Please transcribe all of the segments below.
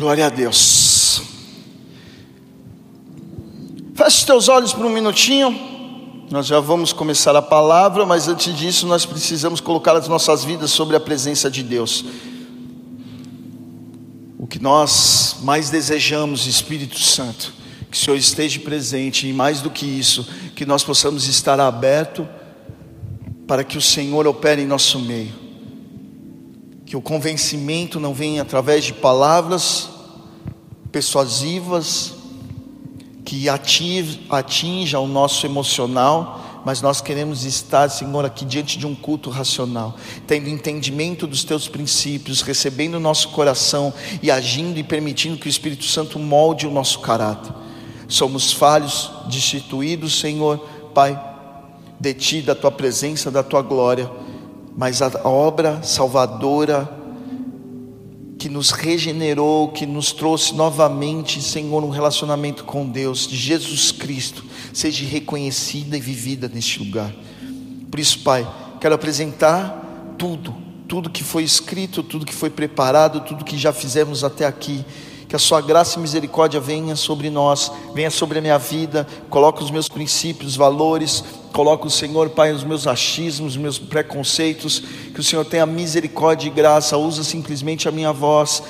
Glória a Deus. Feche teus olhos por um minutinho. Nós já vamos começar a palavra, mas antes disso nós precisamos colocar as nossas vidas sobre a presença de Deus. O que nós mais desejamos, Espírito Santo, que o Senhor esteja presente e mais do que isso, que nós possamos estar aberto para que o Senhor opere em nosso meio. Que o convencimento não venha através de palavras persuasivas, que atinja o nosso emocional, mas nós queremos estar, Senhor, aqui diante de um culto racional, tendo entendimento dos teus princípios, recebendo o nosso coração e agindo e permitindo que o Espírito Santo molde o nosso caráter. Somos falhos, destituídos, Senhor, Pai, de ti, da tua presença, da tua glória, mas a obra salvadora que nos regenerou, que nos trouxe novamente, Senhor, um relacionamento com Deus, de Jesus Cristo, seja reconhecida e vivida neste lugar. Por isso, Pai, quero apresentar tudo, tudo que foi escrito, tudo que foi preparado, tudo que já fizemos até aqui que a sua graça e misericórdia venha sobre nós, venha sobre a minha vida, coloque os meus princípios, valores, coloque o Senhor, Pai, os meus achismos, os meus preconceitos, que o Senhor tenha misericórdia e graça, usa simplesmente a minha voz,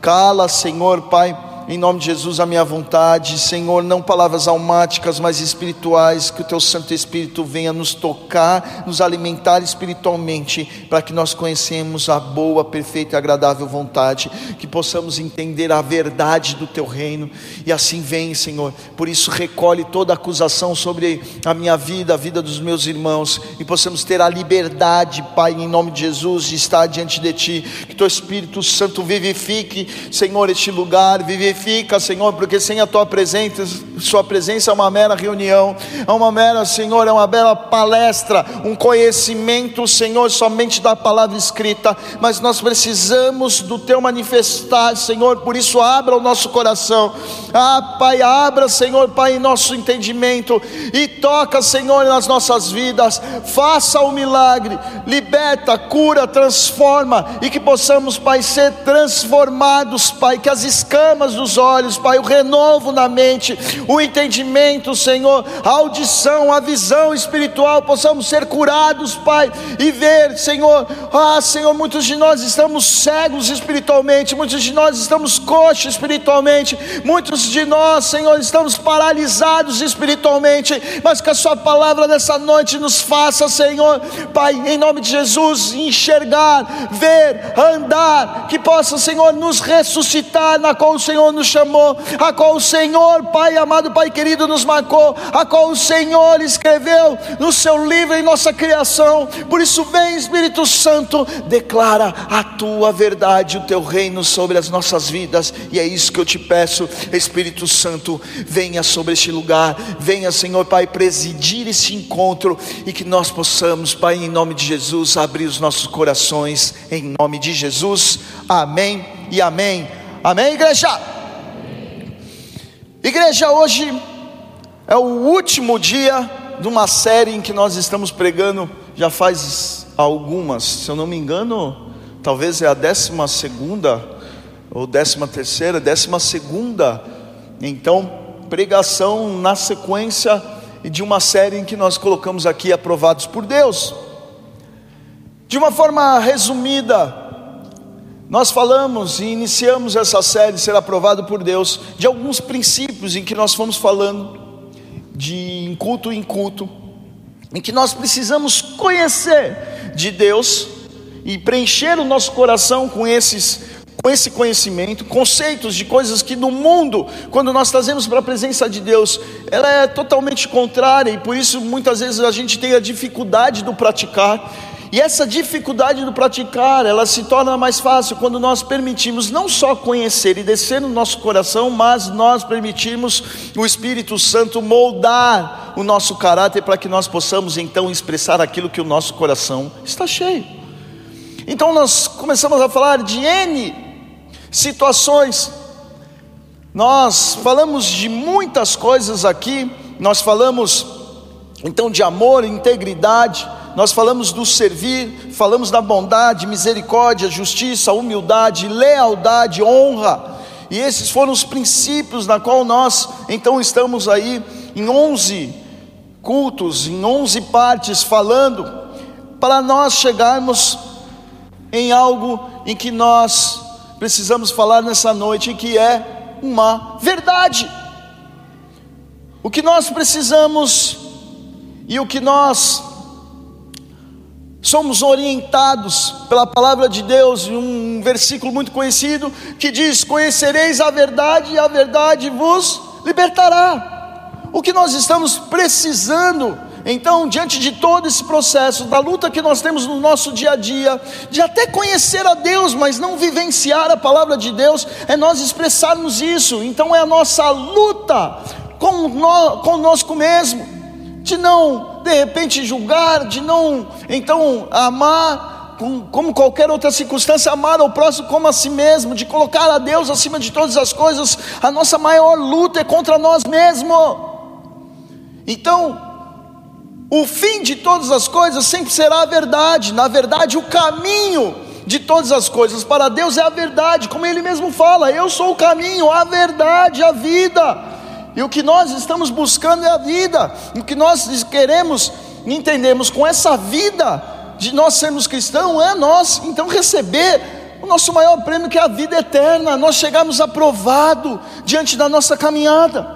cala, Senhor, Pai, em nome de Jesus, a minha vontade, Senhor, não palavras almáticas, mas espirituais, que o Teu Santo Espírito venha nos tocar, nos alimentar espiritualmente, para que nós conhecemos a boa, perfeita e agradável vontade, que possamos entender a verdade do Teu reino, e assim vem, Senhor, por isso recolhe toda acusação sobre a minha vida, a vida dos meus irmãos, e possamos ter a liberdade, Pai, em nome de Jesus, de estar diante de Ti, que Teu Espírito Santo vivifique, Senhor, este lugar, vivifique vivifica, Senhor, porque sem a tua presença, Sua presença é uma mera reunião, é uma mera, Senhor, é uma bela palestra, um conhecimento, Senhor, somente da palavra escrita, mas nós precisamos do Teu manifestar, Senhor, por isso abra o nosso coração, ah, Pai, abra, Senhor, Pai, nosso entendimento e toca, Senhor, nas nossas vidas, faça o milagre, liberta, cura, transforma e que possamos, Pai, ser transformados, Pai, que as escamas do olhos, Pai, o renovo na mente, o entendimento, Senhor, a audição, a visão espiritual, possamos ser curados, Pai, e ver, Senhor, ah, Senhor, muitos de nós estamos cegos espiritualmente, muitos de nós estamos coxos espiritualmente, muitos de nós, Senhor, estamos paralisados espiritualmente, mas que a Sua palavra nessa noite nos faça, Senhor, Pai, em nome de Jesus, enxergar, ver, andar, que possa, Senhor, nos ressuscitar, na qual o Senhor nos chamou, a qual o Senhor, Pai amado, Pai querido, nos marcou, a qual o Senhor escreveu no seu livro em nossa criação. Por isso, vem Espírito Santo, declara a tua verdade, o teu reino sobre as nossas vidas, e é isso que eu te peço, Espírito Santo, venha sobre este lugar, venha, Senhor Pai, presidir esse encontro e que nós possamos, Pai, em nome de Jesus, abrir os nossos corações, em nome de Jesus, amém e amém. Amém, igreja? Igreja, hoje é o último dia de uma série em que nós estamos pregando, já faz algumas, se eu não me engano, talvez é a décima segunda, ou décima terceira, décima segunda, então, pregação na sequência de uma série em que nós colocamos aqui aprovados por Deus. De uma forma resumida, nós falamos e iniciamos essa série, ser aprovado por Deus, de alguns princípios em que nós fomos falando, de culto em culto, em que nós precisamos conhecer de Deus e preencher o nosso coração com esses com esse conhecimento, conceitos de coisas que no mundo, quando nós trazemos para a presença de Deus, ela é totalmente contrária e por isso muitas vezes a gente tem a dificuldade do praticar. E essa dificuldade do praticar, ela se torna mais fácil quando nós permitimos não só conhecer e descer no nosso coração, mas nós permitimos o Espírito Santo moldar o nosso caráter para que nós possamos então expressar aquilo que o nosso coração está cheio. Então nós começamos a falar de N situações. Nós falamos de muitas coisas aqui, nós falamos então de amor, integridade, nós falamos do servir, falamos da bondade, misericórdia, justiça, humildade, lealdade, honra. E esses foram os princípios na qual nós então estamos aí em 11 cultos, em 11 partes falando para nós chegarmos em algo em que nós precisamos falar nessa noite, que é uma verdade. O que nós precisamos e o que nós somos orientados pela palavra de Deus, em um versículo muito conhecido que diz: Conhecereis a verdade e a verdade vos libertará. O que nós estamos precisando, então, diante de todo esse processo, da luta que nós temos no nosso dia a dia, de até conhecer a Deus, mas não vivenciar a palavra de Deus, é nós expressarmos isso. Então, é a nossa luta com conosco mesmo, de não de repente julgar, de não então amar como qualquer outra circunstância, amar ao próximo como a si mesmo, de colocar a Deus acima de todas as coisas, a nossa maior luta é contra nós mesmos. Então, o fim de todas as coisas sempre será a verdade, na verdade, o caminho de todas as coisas para Deus é a verdade, como Ele mesmo fala: Eu sou o caminho, a verdade, a vida. E o que nós estamos buscando é a vida. O que nós queremos entendemos com essa vida de nós sermos cristãos é nós então receber o nosso maior prêmio que é a vida eterna, nós chegarmos aprovado diante da nossa caminhada.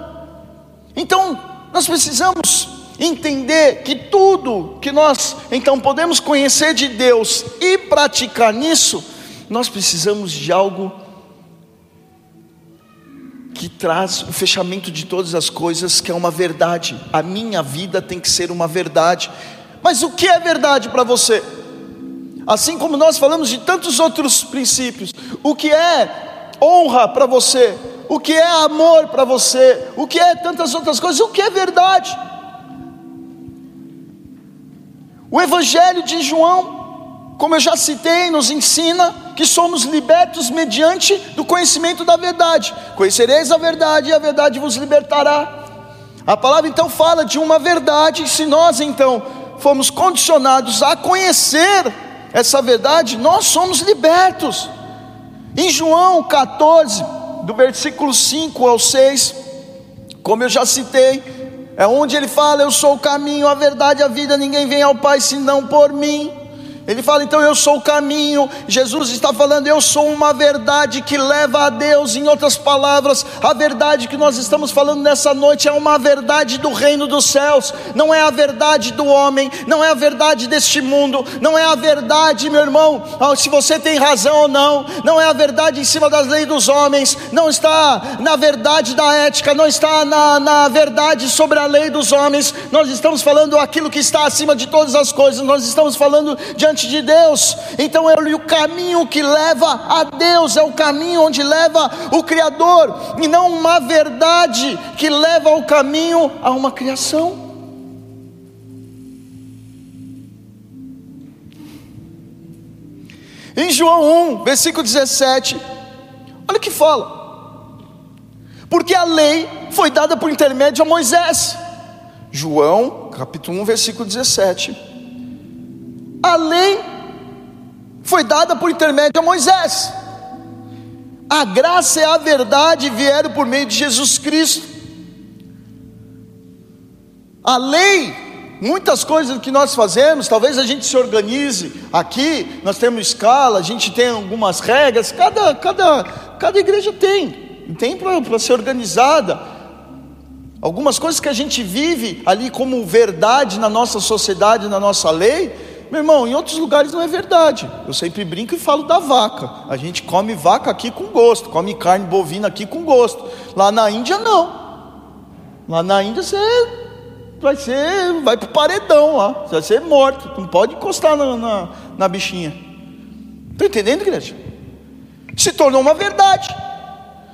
Então, nós precisamos entender que tudo que nós então podemos conhecer de Deus e praticar nisso, nós precisamos de algo que traz o fechamento de todas as coisas, que é uma verdade. A minha vida tem que ser uma verdade. Mas o que é verdade para você? Assim como nós falamos de tantos outros princípios, o que é honra para você? O que é amor para você? O que é tantas outras coisas? O que é verdade? O Evangelho de João como eu já citei, nos ensina que somos libertos mediante do conhecimento da verdade. Conhecereis a verdade e a verdade vos libertará. A palavra então fala de uma verdade, se nós então fomos condicionados a conhecer essa verdade, nós somos libertos. Em João 14, do versículo 5 ao 6, como eu já citei, é onde ele fala: Eu sou o caminho, a verdade, a vida, ninguém vem ao Pai senão por mim. Ele fala, então eu sou o caminho. Jesus está falando, eu sou uma verdade que leva a Deus. Em outras palavras, a verdade que nós estamos falando nessa noite é uma verdade do reino dos céus, não é a verdade do homem, não é a verdade deste mundo, não é a verdade, meu irmão, se você tem razão ou não, não é a verdade em cima das leis dos homens, não está na verdade da ética, não está na, na verdade sobre a lei dos homens. Nós estamos falando aquilo que está acima de todas as coisas, nós estamos falando diante diante de Deus. Então é o caminho que leva a Deus, é o caminho onde leva o Criador, e não uma verdade que leva o caminho a uma criação. Em João 1, versículo 17, olha o que fala. Porque a lei foi dada por intermédio a Moisés. João, capítulo 1, versículo 17 a lei foi dada por intermédio a Moisés. A graça e a verdade vieram por meio de Jesus Cristo. A lei, muitas coisas que nós fazemos, talvez a gente se organize aqui, nós temos escala, a gente tem algumas regras, cada, cada, cada igreja tem, tem para ser organizada. Algumas coisas que a gente vive ali como verdade na nossa sociedade, na nossa lei, meu irmão, em outros lugares não é verdade. Eu sempre brinco e falo da vaca. A gente come vaca aqui com gosto, come carne bovina aqui com gosto. Lá na Índia não. Lá na Índia você vai ser, vai pro paredão lá, você vai ser morto. Não pode encostar na, na, na bichinha. Está entendendo, igreja? Se tornou uma verdade.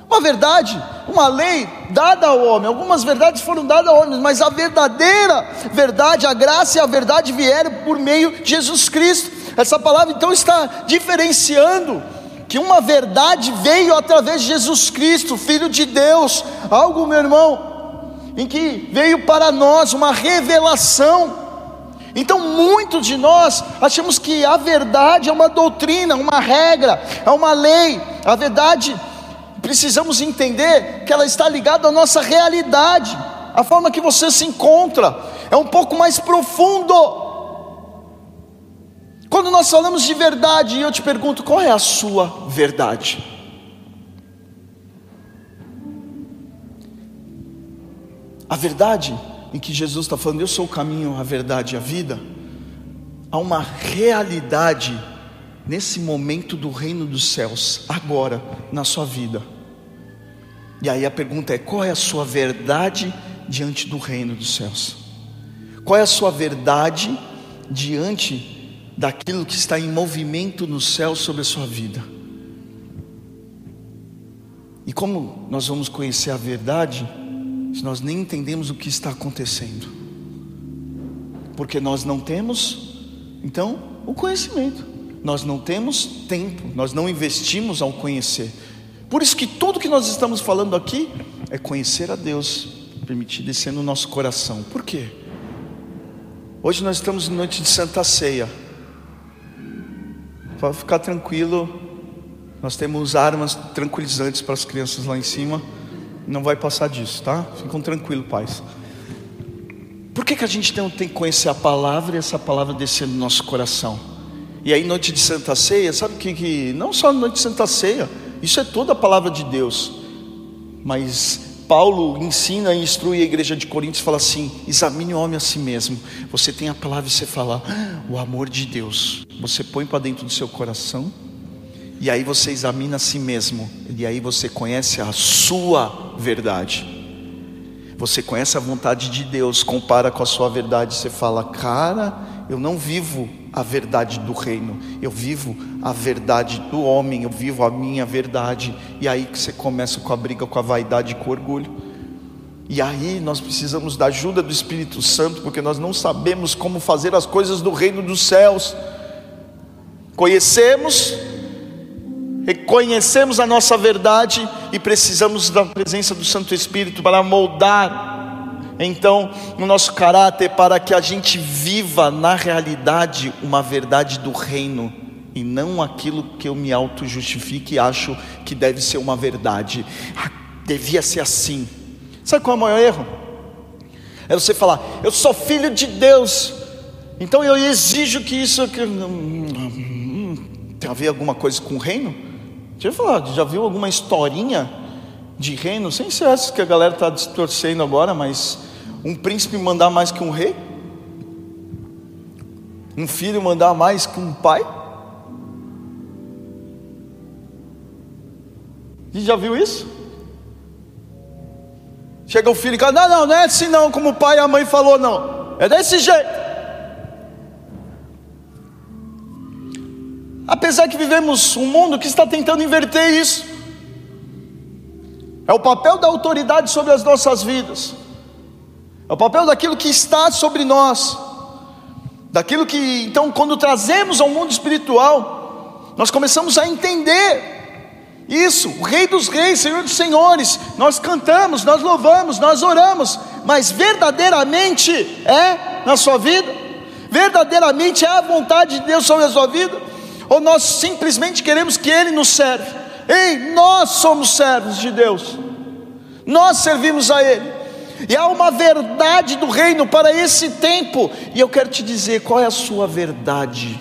Uma verdade, uma lei dada ao homem. Algumas verdades foram dadas ao homem, mas a verdadeira verdade, a graça e a verdade vieram por meio de Jesus Cristo. Essa palavra então está diferenciando que uma verdade veio através de Jesus Cristo, Filho de Deus, algo, meu irmão, em que veio para nós uma revelação. Então, muitos de nós achamos que a verdade é uma doutrina, uma regra, é uma lei. A verdade precisamos entender que ela está ligada à nossa realidade, a forma que você se encontra, é um pouco mais profundo. Quando nós falamos de verdade, eu te pergunto, qual é a sua verdade? A verdade em que Jesus está falando, eu sou o caminho, a verdade e a vida, há uma realidade nesse momento do reino dos céus, agora, na sua vida. E aí a pergunta é: qual é a sua verdade diante do reino dos céus? Qual é a sua verdade diante daquilo que está em movimento no céu sobre a sua vida? E como nós vamos conhecer a verdade se nós nem entendemos o que está acontecendo? Porque nós não temos, então, o conhecimento nós não temos tempo, nós não investimos ao conhecer. Por isso que tudo que nós estamos falando aqui é conhecer a Deus, permitir descer no nosso coração. Por quê? Hoje nós estamos em noite de Santa Ceia. Para ficar tranquilo, nós temos armas tranquilizantes para as crianças lá em cima. Não vai passar disso, tá? Ficam tranquilos, pais. Por que, que a gente tem que conhecer a palavra e essa palavra descer no nosso coração? E aí, noite de Santa Ceia, sabe que, que não só noite de Santa Ceia, isso é toda a palavra de Deus. Mas Paulo ensina e instrui a igreja de Coríntios, fala assim: examine o homem a si mesmo. Você tem a palavra e você fala, ah, o amor de Deus. Você põe para dentro do seu coração, e aí você examina a si mesmo, e aí você conhece a sua verdade. Você conhece a vontade de Deus, compara com a sua verdade, você fala, cara, eu não vivo a verdade do reino, eu vivo a verdade do homem, eu vivo a minha verdade. E aí que você começa com a briga com a vaidade com o orgulho. E aí nós precisamos da ajuda do Espírito Santo, porque nós não sabemos como fazer as coisas do reino dos céus. Conhecemos, reconhecemos a nossa verdade e precisamos da presença do Santo Espírito para moldar então no nosso caráter para que a gente viva na realidade uma verdade do reino e não aquilo que eu me auto justifique e acho que deve ser uma verdade. Ah, devia ser assim. Sabe qual é o maior erro? É você falar, eu sou filho de Deus, então eu exijo que isso que, tem a ver alguma coisa com o reino? Deixa eu falar, já viu alguma historinha de reino? Sem ser essa que a galera está distorcendo agora, mas um príncipe mandar mais que um rei? Um filho mandar mais que um pai? Você já viu isso? Chega o filho e fala: Não, não, não é assim não, como o pai e a mãe falou, não. É desse jeito. Apesar que vivemos um mundo que está tentando inverter isso. É o papel da autoridade sobre as nossas vidas. É o papel daquilo que está sobre nós. Daquilo que, então, quando trazemos ao mundo espiritual, nós começamos a entender isso, o Rei dos Reis, Senhor dos Senhores. Nós cantamos, nós louvamos, nós oramos, mas verdadeiramente é na sua vida? Verdadeiramente é a vontade de Deus sobre a sua vida? Ou nós simplesmente queremos que Ele nos serve? Ei, nós somos servos de Deus, nós servimos a Ele. E há uma verdade do reino para esse tempo. E eu quero te dizer qual é a sua verdade.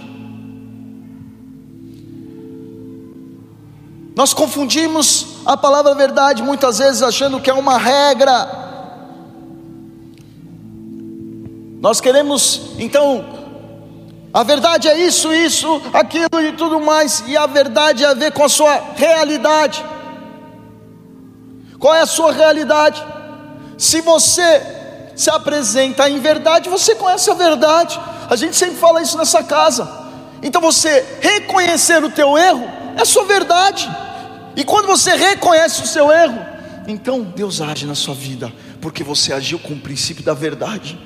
Nós confundimos a palavra verdade muitas vezes achando que é uma regra. Nós queremos, então, a verdade é isso, isso, aquilo e tudo mais, e a verdade é a ver com a sua realidade. Qual é a sua realidade? Se você se apresenta em verdade, você conhece a verdade. A gente sempre fala isso nessa casa. Então você reconhecer o teu erro é sua verdade. E quando você reconhece o seu erro, então Deus age na sua vida, porque você agiu com o princípio da verdade.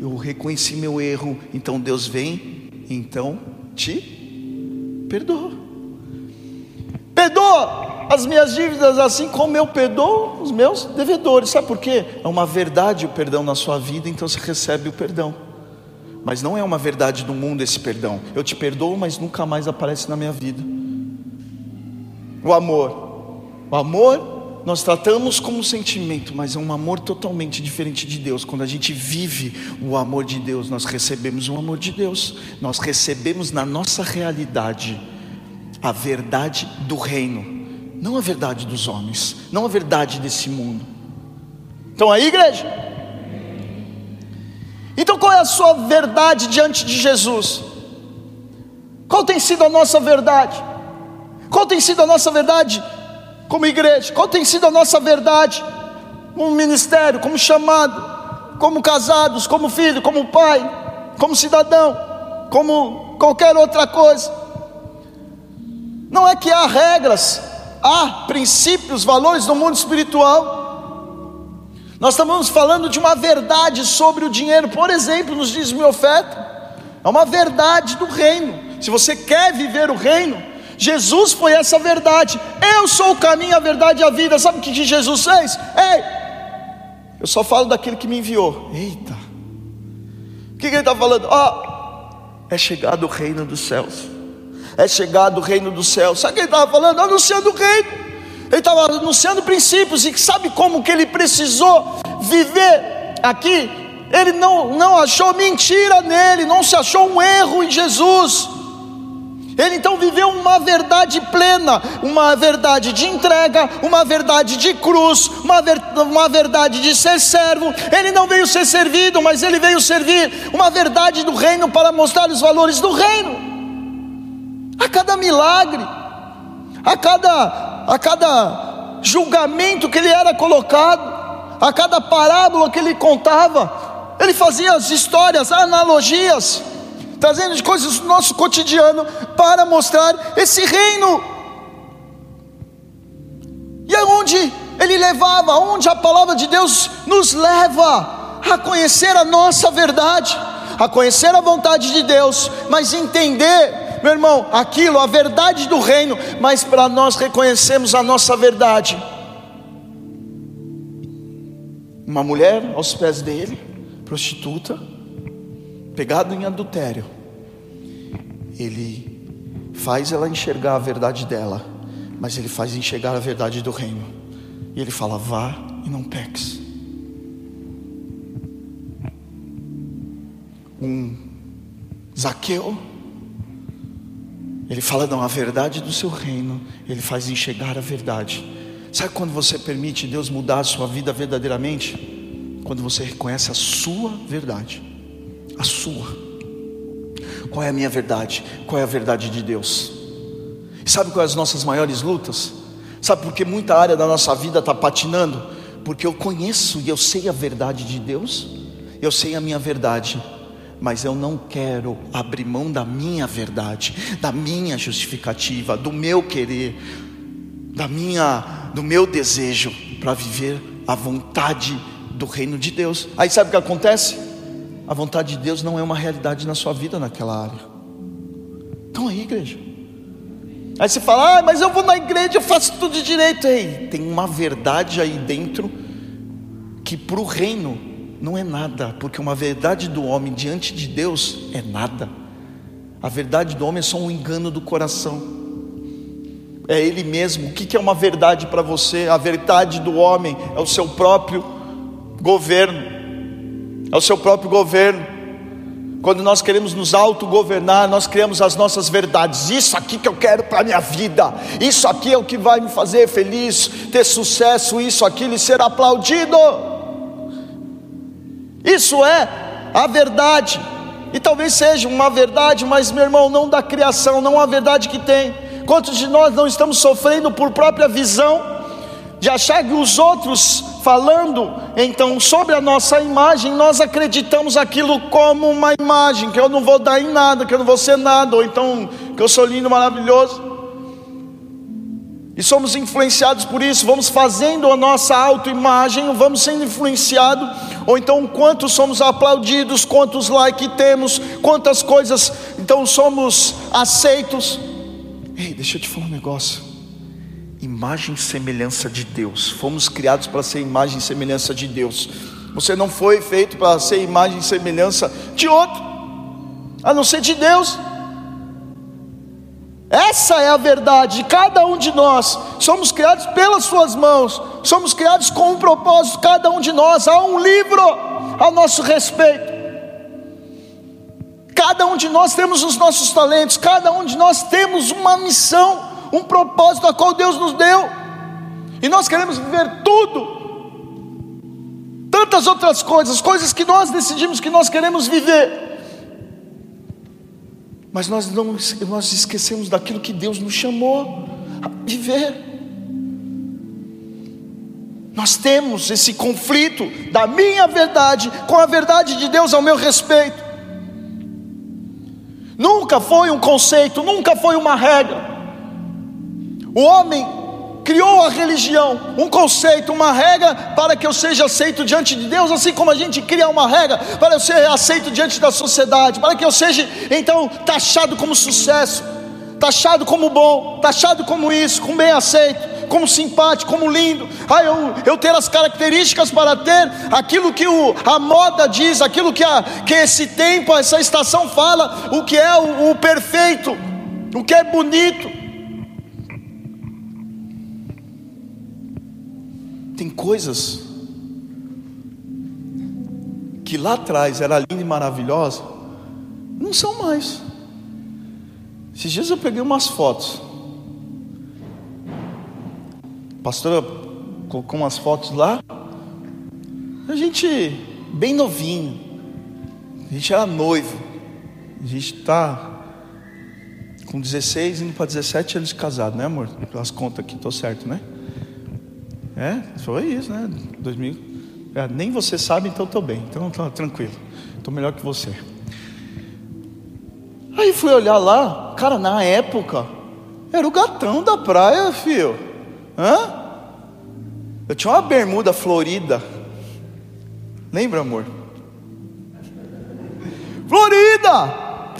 Eu reconheci meu erro, então Deus vem, então te perdoa. Perdoa as minhas dívidas, assim como eu perdoo os meus devedores. Sabe por quê? É uma verdade o perdão na sua vida, então você recebe o perdão. Mas não é uma verdade do mundo esse perdão. Eu te perdoo, mas nunca mais aparece na minha vida. O amor. O amor nós tratamos como sentimento, mas é um amor totalmente diferente de Deus. Quando a gente vive o amor de Deus, nós recebemos o amor de Deus, nós recebemos na nossa realidade a verdade do reino, não a verdade dos homens, não a verdade desse mundo. Então aí, igreja? Então qual é a sua verdade diante de Jesus? Qual tem sido a nossa verdade? Qual tem sido a nossa verdade como igreja? Qual tem sido a nossa verdade como ministério, como chamado, como casados, como filho, como pai, como cidadão, como qualquer outra coisa? Não é que há regras, há princípios, valores no mundo espiritual. Nós estamos falando de uma verdade sobre o dinheiro, por exemplo, nos diz minha oferta, é uma verdade do reino. Se você quer viver o reino, Jesus foi essa verdade. Eu sou o caminho, a verdade e a vida. Sabe o que Jesus fez? Ei, eu só falo daquele que me enviou. Eita, o que, que ele está falando? Ó, oh, é chegado o reino dos céus. É chegado o reino dos céus. Sabe o que ele estava falando? Anunciando o reino. Ele estava anunciando princípios. E sabe como que ele precisou viver aqui? Ele não, não achou mentira nele, não se achou um erro em Jesus. Ele então viveu uma verdade plena, uma verdade de entrega, uma verdade de cruz, uma, ver, uma verdade de ser servo. Ele não veio ser servido, mas ele veio servir, uma verdade do reino para mostrar os valores do reino. A cada milagre, a cada, a cada julgamento que ele era colocado, a cada parábola que ele contava, ele fazia as histórias, analogias trazendo coisas do nosso cotidiano para mostrar esse reino. E aonde ele levava, aonde a palavra de Deus nos leva a conhecer a nossa verdade, a conhecer a vontade de Deus, mas entender, meu irmão, aquilo, a verdade do reino, mas para nós reconhecermos a nossa verdade. Uma mulher aos pés dele, prostituta, pegado em adultério, ele faz ela enxergar a verdade dela, mas ele faz enxergar a verdade do reino. E ele fala: vá e não peques. Um Zaqueu, ele fala: não, a verdade do seu reino, ele faz enxergar a verdade. Sabe quando você permite Deus mudar a sua vida verdadeiramente? Quando você reconhece a sua verdade a sua. Qual é a minha verdade? Qual é a verdade de Deus? E sabe quais as nossas maiores lutas? Sabe por que muita área da nossa vida está patinando? Porque eu conheço e eu sei a verdade de Deus, eu sei a minha verdade, mas eu não quero abrir mão da minha verdade, da minha justificativa, do meu querer, da minha, do meu desejo para viver a vontade do reino de Deus. Aí sabe o que acontece? a vontade de Deus não é uma realidade na sua vida naquela área. Então aí, igreja. Aí você fala, ah, mas eu vou na igreja, eu faço tudo de direito. Ei, tem uma verdade aí dentro que para o reino não é nada, porque uma verdade do homem diante de Deus é nada. A verdade do homem é só um engano do coração. É ele mesmo. O que é uma verdade para você? A verdade do homem é o seu próprio governo é o seu próprio governo. Quando nós queremos nos autogovernar, nós criamos as nossas verdades. Isso aqui que eu quero para a minha vida, isso aqui é o que vai me fazer feliz, ter sucesso, isso, aquilo e ser aplaudido. Isso é a verdade, e talvez seja uma verdade, mas meu irmão, não da criação, não a verdade que tem. Quantos de nós não estamos sofrendo por própria visão, de achar que os outros falando então sobre a nossa imagem, nós acreditamos aquilo como uma imagem, que eu não vou dar em nada, que eu não vou ser nada, ou então que eu sou lindo, maravilhoso. E somos influenciados por isso, vamos fazendo a nossa autoimagem, vamos sendo influenciados, ou então quantos somos aplaudidos, quantos likes temos, quantas coisas, então somos aceitos. Ei, deixa eu te falar um negócio imagem e semelhança de Deus. Fomos criados para ser imagem e semelhança de Deus. Você não foi feito para ser imagem e semelhança de outro, a não ser de Deus. Essa é a verdade. Cada um de nós somos criados pelas Suas mãos, somos criados com um propósito. Cada um de nós há um livro a nosso respeito. Cada um de nós temos os nossos talentos, cada um de nós temos uma missão, um propósito a qual Deus nos deu, e nós queremos viver tudo, tantas outras coisas, coisas que nós decidimos que nós queremos viver, mas nós não nós esquecemos daquilo que Deus nos chamou a viver. Nós temos esse conflito da minha verdade com a verdade de Deus ao meu respeito. Nunca foi um conceito, nunca foi uma regra. O homem criou a religião, um conceito, uma regra para que eu seja aceito diante de Deus, assim como a gente cria uma regra para eu ser aceito diante da sociedade, para que eu seja então taxado como sucesso, taxado como bom, taxado como isso, como bem aceito como simpático, como lindo, ah, eu, eu ter as características para ter aquilo que o, a moda diz, aquilo que, a, que esse tempo, essa estação fala, o que é o, o perfeito, o que é bonito. Tem coisas que lá atrás era linda e maravilhosa, não são mais. Esses dias eu peguei umas fotos a pastora colocou umas fotos lá. A gente, bem novinho, a gente era noivo. A gente está com 16, indo para 17 anos de casado, né, amor? Pelas contas aqui, estou certo, né? É, foi isso, né? 2000. É, nem você sabe, então estou bem. Então tá tranquilo. Estou melhor que você. Aí fui olhar lá, cara, na época, era o gatão da praia, filho. Hã? Eu tinha uma bermuda florida. Lembra, amor? Florida!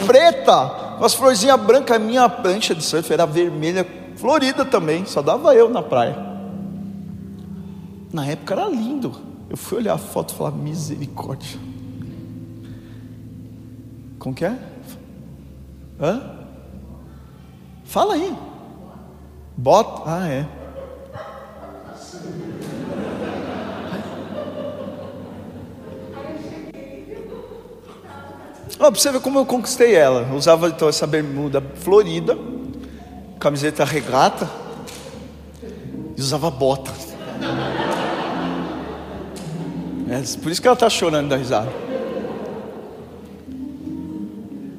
Preta! Com as florzinhas brancas. Minha prancha de surf era vermelha, florida também. Só dava eu na praia. Na época era lindo. Eu fui olhar a foto e falar: misericórdia. Como que é? Hã? Fala aí. Bota. Ah, é. Oh, pra você ver como eu conquistei ela. Eu usava então essa bermuda florida, camiseta regata e usava bota. É, por isso que ela está chorando da risada.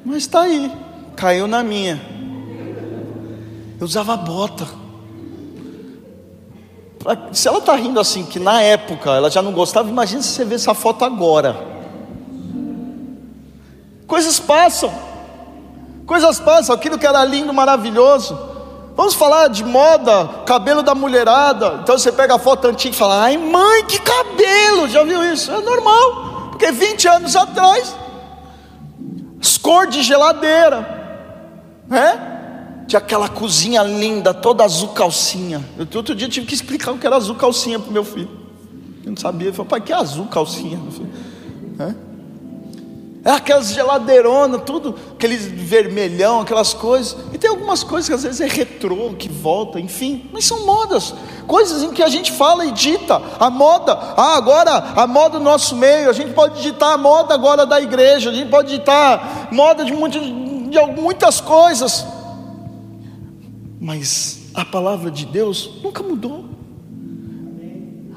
Mas está aí, caiu na minha. Eu usava bota. Se ela está rindo assim, que na época ela já não gostava, imagina se você vê essa foto agora. Coisas passam, coisas passam, aquilo que era lindo, maravilhoso. Vamos falar de moda, cabelo da mulherada. Então você pega a foto antiga e fala: ai mãe, que cabelo! Já viu isso? É normal, porque 20 anos atrás, as cor de geladeira, né? Tinha aquela cozinha linda, toda azul calcinha. Eu, outro dia tive que explicar o que era azul calcinha para meu filho. Eu não sabia. Ele falou, pai, que é azul calcinha? É? É aquelas geladeironas, tudo, aquele vermelhão, aquelas coisas. E tem algumas coisas que às vezes é retrô, que volta, enfim. Mas são modas, coisas em que a gente fala e dita. A moda, ah, agora a moda do nosso meio. A gente pode ditar a moda agora da igreja. A gente pode ditar moda de, muito, de muitas coisas. Mas a palavra de Deus nunca mudou.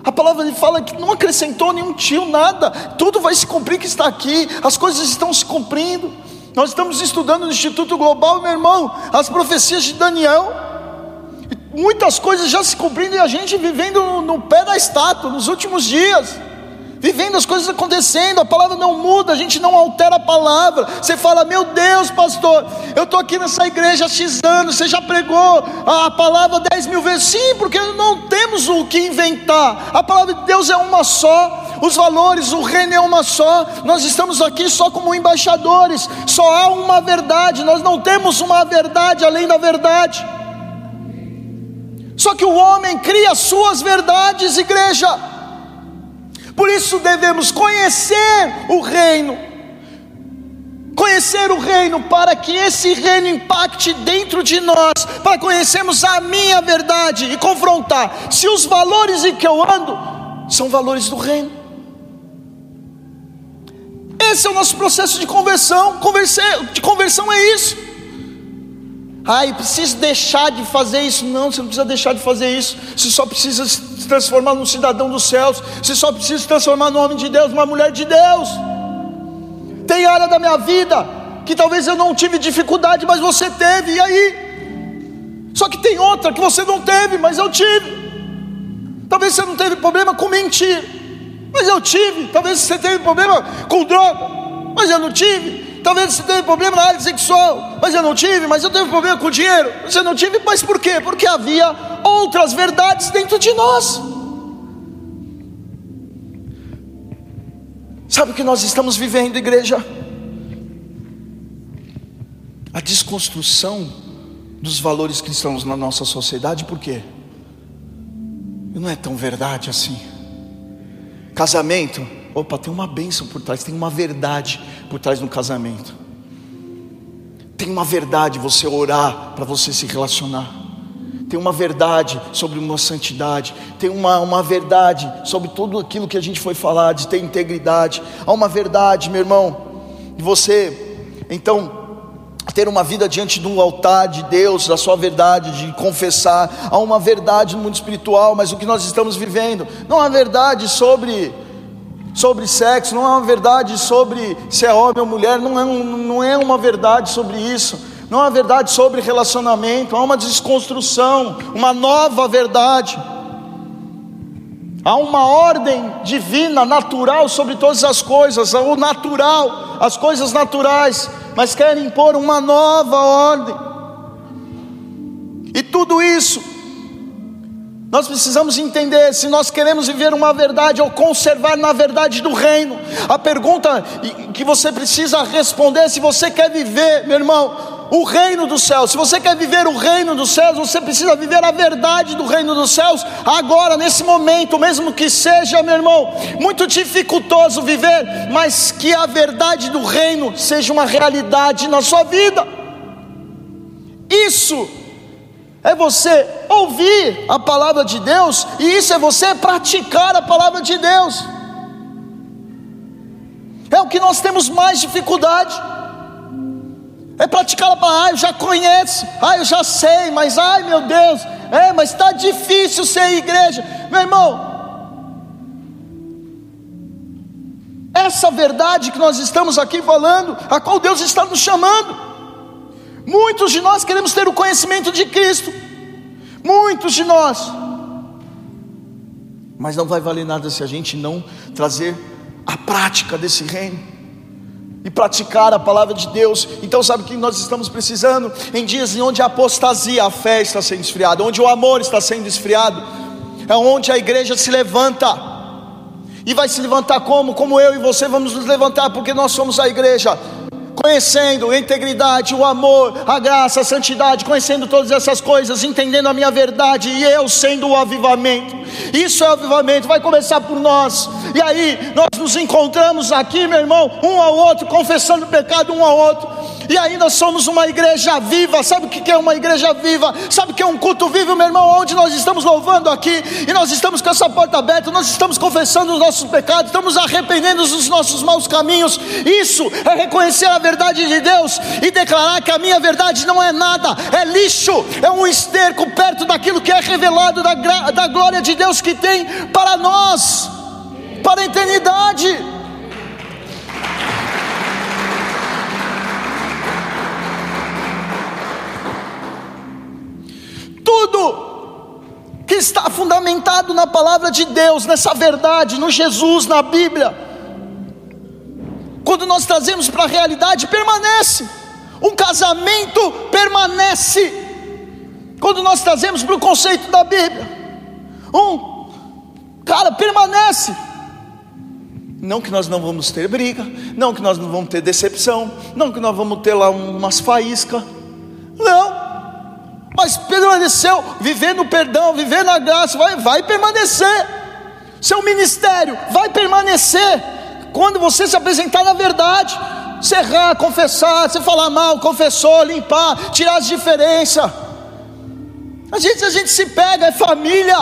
A palavra fala que não acrescentou nenhum tio, nada. Tudo vai se cumprir que está aqui. As coisas estão se cumprindo. Nós estamos estudando no Instituto Global, meu irmão, as profecias de Daniel. Muitas coisas já se cumprindo e a gente vivendo no, no pé da estátua nos últimos dias vivendo as coisas acontecendo, a palavra não muda, a gente não altera a palavra. Você fala, meu Deus, pastor, eu estou aqui nessa igreja há X anos, você já pregou a palavra dez mil vezes? Sim, porque não temos o que inventar, a palavra de Deus é uma só. Os valores, o reino é uma só. Nós estamos aqui só como embaixadores. Só há uma verdade. Nós não temos uma verdade além da verdade. Só que o homem cria suas verdades, igreja. Por isso devemos conhecer o reino, conhecer o reino, para que esse reino impacte dentro de nós, para conhecermos a minha verdade e confrontar se os valores em que eu ando são valores do reino. Esse é o nosso processo de conversão. de conversão é isso. Ai, preciso deixar de fazer isso. Não, você não precisa deixar de fazer isso. Você só precisa se transformar num cidadão dos céus. Você só precisa se transformar num homem de Deus, numa mulher de Deus. Tem área da minha vida que talvez eu não tive dificuldade, mas você teve. E aí? Só que tem outra que você não teve, mas eu tive. Talvez você não teve problema com mentir mas eu tive. Talvez você teve problema com droga, mas eu não tive. Talvez você teve problema na área sexual, mas eu não tive. Mas eu teve problema com dinheiro, você não tive. Mas por quê? Porque havia outras verdades dentro de nós. Sabe o que nós estamos vivendo, igreja? A desconstrução dos valores cristãos na nossa sociedade, por quê? Não é tão verdade assim. Casamento, opa, tem uma bênção por trás, tem uma verdade por trás do casamento. Tem uma verdade você orar para você se relacionar. Tem uma verdade sobre uma santidade. Tem uma, uma verdade sobre tudo aquilo que a gente foi falar, de ter integridade. Há uma verdade, meu irmão, de você, então, ter uma vida diante de um altar de Deus, da sua verdade, de confessar. Há uma verdade no mundo espiritual, mas o que nós estamos vivendo não há verdade sobre sobre sexo, não há uma verdade sobre se é homem ou mulher, não é, não é uma verdade sobre isso, não há uma verdade sobre relacionamento, há uma desconstrução, uma nova verdade. Há uma ordem divina, natural sobre todas as coisas, o natural, as coisas naturais mas querem impor uma nova ordem. E tudo isso, nós precisamos entender se nós queremos viver uma verdade ou conservar na verdade do reino. A pergunta que você precisa responder, se você quer viver, meu irmão, o reino dos céus. Se você quer viver o reino dos céus, você precisa viver a verdade do reino dos céus agora, nesse momento, mesmo que seja, meu irmão, muito dificultoso viver, mas que a verdade do reino seja uma realidade na sua vida. Isso é você ouvir a palavra de Deus, e isso é você praticar a palavra de Deus. É o que nós temos mais dificuldade. É praticar a palavra, ah, eu já conheço, ah, eu já sei, mas ai meu Deus, é, mas está difícil ser igreja, meu irmão. Essa verdade que nós estamos aqui falando, a qual Deus está nos chamando. Muitos de nós queremos ter o conhecimento de Cristo, muitos de nós, mas não vai valer nada se a gente não trazer a prática desse reino e praticar a palavra de Deus. Então, sabe o que nós estamos precisando? Em dias em onde a apostasia, a fé está sendo esfriada, onde o amor está sendo esfriado, é onde a igreja se levanta. E vai se levantar como? Como eu e você vamos nos levantar, porque nós somos a igreja conhecendo a integridade, o amor, a graça, a santidade, conhecendo todas essas coisas, entendendo a minha verdade e eu sendo o avivamento. Isso é o avivamento, vai começar por nós. E aí nós nos encontramos aqui, meu irmão, um ao outro, confessando o pecado um ao outro e ainda somos uma igreja viva. Sabe o que é uma igreja viva? Sabe o que é um culto vivo, meu irmão? Onde nós estamos louvando aqui e nós estamos com essa porta aberta, nós estamos confessando os nossos pecados, estamos arrependendo dos nossos maus caminhos. Isso é reconhecer a verdade de Deus e declarar que a minha verdade não é nada, é lixo, é um esterco perto daquilo que é revelado da, da glória de Deus que tem para nós, para a eternidade. Tudo que está fundamentado na palavra de Deus, nessa verdade, no Jesus, na Bíblia, quando nós trazemos para a realidade, permanece. Um casamento permanece. Quando nós trazemos para o conceito da Bíblia, um cara permanece. Não que nós não vamos ter briga, não que nós não vamos ter decepção, não que nós vamos ter lá umas faíscas. Não, mas permaneceu, vivendo o perdão, vivendo a graça, vai, vai permanecer. Seu ministério vai permanecer quando você se apresentar na verdade. Você errar, confessar, você falar mal, confessou, limpar, tirar as diferenças. A gente, a gente se pega, é família.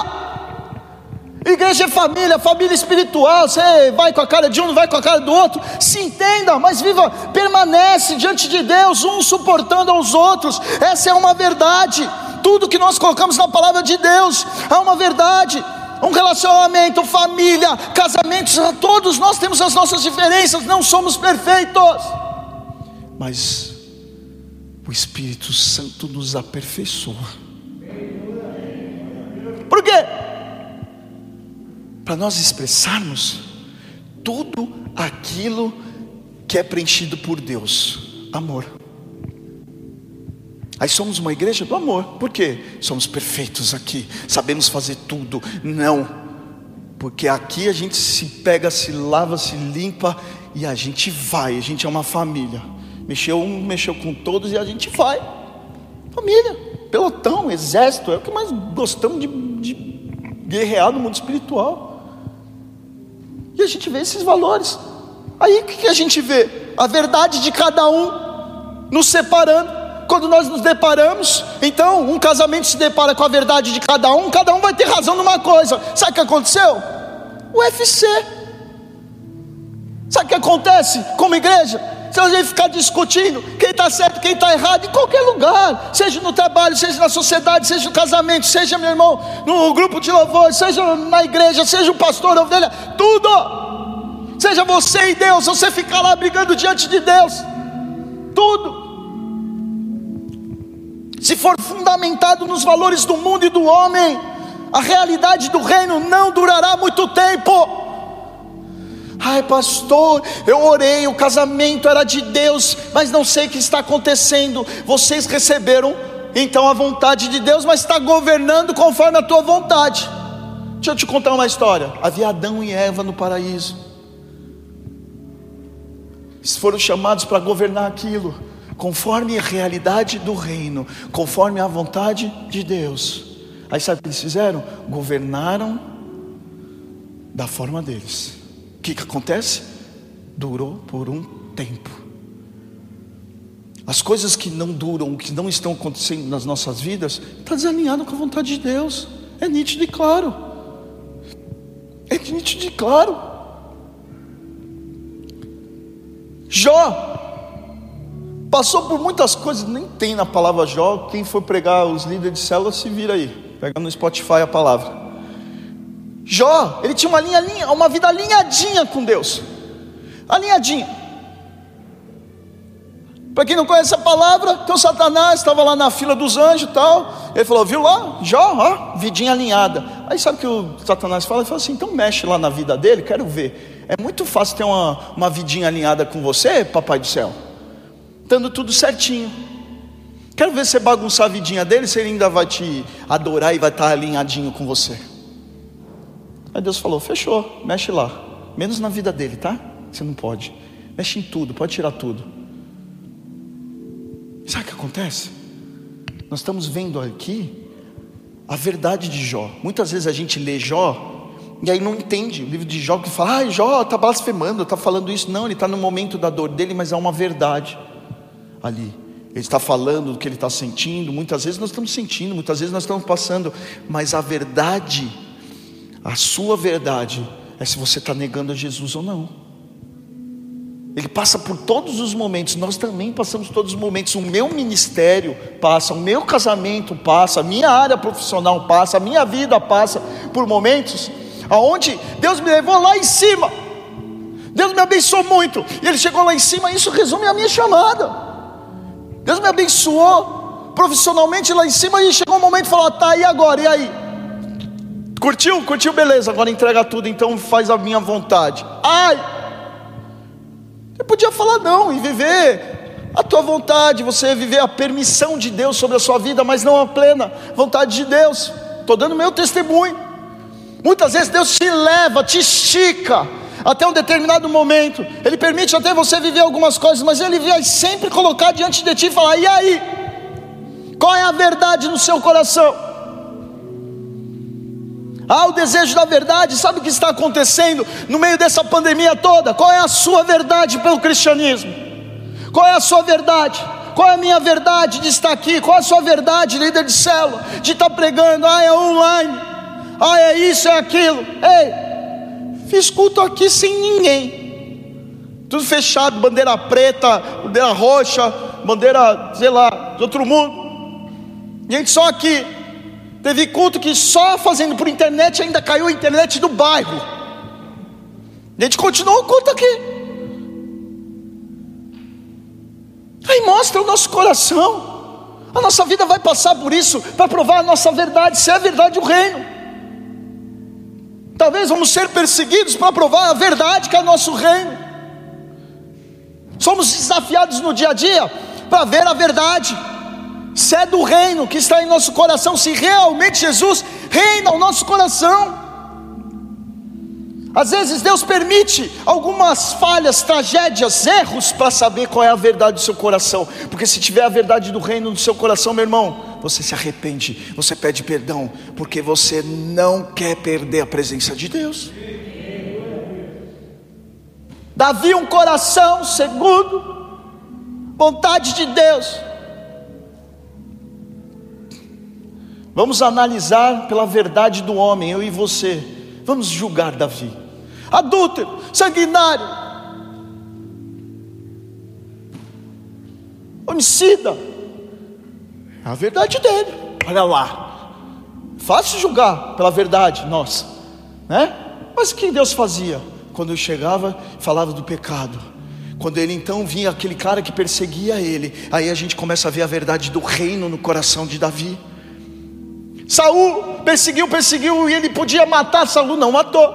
Igreja é família, família espiritual. Você vai com a cara de um, vai com a cara do outro. Se entenda, mas viva, permanece diante de Deus, um suportando aos outros. Essa é uma verdade. Tudo que nós colocamos na palavra de Deus é uma verdade. Um relacionamento, família, casamentos, todos nós temos as nossas diferenças, não somos perfeitos. Mas o Espírito Santo nos aperfeiçoa. Por quê? Para nós expressarmos tudo aquilo que é preenchido por Deus: amor. Aí somos uma igreja do amor, por quê? Somos perfeitos aqui, sabemos fazer tudo. Não, porque aqui a gente se pega, se lava, se limpa e a gente vai, a gente é uma família. Mexeu um, mexeu com todos e a gente vai. Família, pelotão, exército, é o que mais gostamos de, de guerrear no mundo espiritual. E a gente vê esses valores. Aí o que a gente vê? A verdade de cada um nos separando quando nós nos deparamos, então um casamento se depara com a verdade de cada um, cada um vai ter razão numa coisa. Sabe o que aconteceu? O UFC. Sabe o que acontece como igreja? Se a gente ficar discutindo quem está certo, quem está errado, em qualquer lugar, seja no trabalho, seja na sociedade, seja no casamento, seja, meu irmão, no grupo de louvor, seja na igreja, seja o pastor, a ovelha, tudo. Seja você e Deus, você ficar lá brigando diante de Deus, tudo se for fundamentado nos valores do mundo e do homem, a realidade do reino não durará muito tempo. Ai, pastor, eu orei, o casamento era de Deus, mas não sei o que está acontecendo. Vocês receberam então a vontade de Deus, mas está governando conforme a tua vontade. Deixa eu te contar uma história. Havia Adão e Eva no paraíso. Eles foram chamados para governar aquilo conforme a realidade do reino, conforme a vontade de Deus. Aí sabe o que eles fizeram? Governaram da forma deles. Que, que acontece? Durou por um tempo. As coisas que não duram, que não estão acontecendo nas nossas vidas, está desalinhado com a vontade de Deus. É nítido e claro. É nítido e claro. Jó Passou por muitas coisas, nem tem na palavra Jó. Quem for pregar os líderes de célula se vira aí. Pega no Spotify a palavra. Jó, ele tinha uma linha, uma vida alinhadinha com Deus. Alinhadinha. Para quem não conhece a palavra, então Satanás estava lá na fila dos anjos e tal. Ele falou: Viu lá, Jó, ó, vidinha alinhada. Aí sabe o que o Satanás fala? Ele fala assim: Então mexe lá na vida dele, quero ver. É muito fácil ter uma, uma vidinha alinhada com você, papai do céu dando tudo certinho. Quero ver você bagunçar a vidinha dele, se ele ainda vai te adorar e vai estar alinhadinho com você. Aí Deus falou: fechou, mexe lá. Menos na vida dele, tá? Você não pode. Mexe em tudo, pode tirar tudo. Sabe o que acontece? Nós estamos vendo aqui a verdade de Jó. Muitas vezes a gente lê Jó e aí não entende o livro de Jó que fala, ah, Jó está blasfemando, está falando isso. Não, ele está no momento da dor dele, mas é uma verdade ali. Ele está falando do que ele está sentindo. Muitas vezes nós estamos sentindo, muitas vezes nós estamos passando, mas a verdade, a sua verdade, é se você está negando a Jesus ou não. Ele passa por todos os momentos, nós também passamos todos os momentos. O meu ministério passa, o meu casamento passa, a minha área profissional passa, a minha vida passa por momentos aonde Deus me levou lá em cima. Deus me abençoou muito, e Ele chegou lá em cima. Isso resume a minha chamada. Deus me abençoou profissionalmente lá em cima e chegou um momento de falar: tá, e agora? E aí? Curtiu? Curtiu? Beleza, agora entrega tudo, então faz a minha vontade. Ai! Você podia falar não e viver a tua vontade, você viver a permissão de Deus sobre a sua vida, mas não a plena vontade de Deus. Estou dando meu testemunho. Muitas vezes Deus te leva, te estica até um determinado momento. Ele permite até você viver algumas coisas, mas Ele vai sempre colocar diante de ti e falar: e aí? Qual é a verdade no seu coração? Ah, o desejo da verdade, sabe o que está acontecendo no meio dessa pandemia toda? Qual é a sua verdade pelo cristianismo? Qual é a sua verdade? Qual é a minha verdade de estar aqui? Qual é a sua verdade, líder de célula, de estar pregando? Ah, é online. Ah, é isso, é aquilo. Ei, fiz culto aqui sem ninguém. Tudo fechado, bandeira preta, bandeira roxa, bandeira, sei lá, de outro mundo. Gente só aqui. Teve culto que só fazendo por internet ainda caiu a internet do bairro. A gente continuou o culto aqui. Aí mostra o nosso coração. A nossa vida vai passar por isso para provar a nossa verdade, se é a verdade do reino. Talvez vamos ser perseguidos para provar a verdade que é o nosso reino. Somos desafiados no dia a dia para ver a verdade. Se é do reino que está em nosso coração, se realmente Jesus reina o nosso coração. Às vezes Deus permite algumas falhas, tragédias, erros para saber qual é a verdade do seu coração. Porque se tiver a verdade do reino no seu coração, meu irmão, você se arrepende, você pede perdão, porque você não quer perder a presença de Deus. Davi, um coração segundo vontade de Deus. Vamos analisar pela verdade do homem, eu e você. Vamos julgar Davi adúltero, sanguinário, homicida. É a verdade dele. Olha lá. Fácil julgar pela verdade nossa, né? Mas o que Deus fazia quando chegava, falava do pecado? Quando ele então vinha aquele cara que perseguia ele, aí a gente começa a ver a verdade do reino no coração de Davi. Saul perseguiu, perseguiu e ele podia matar Saul, não matou.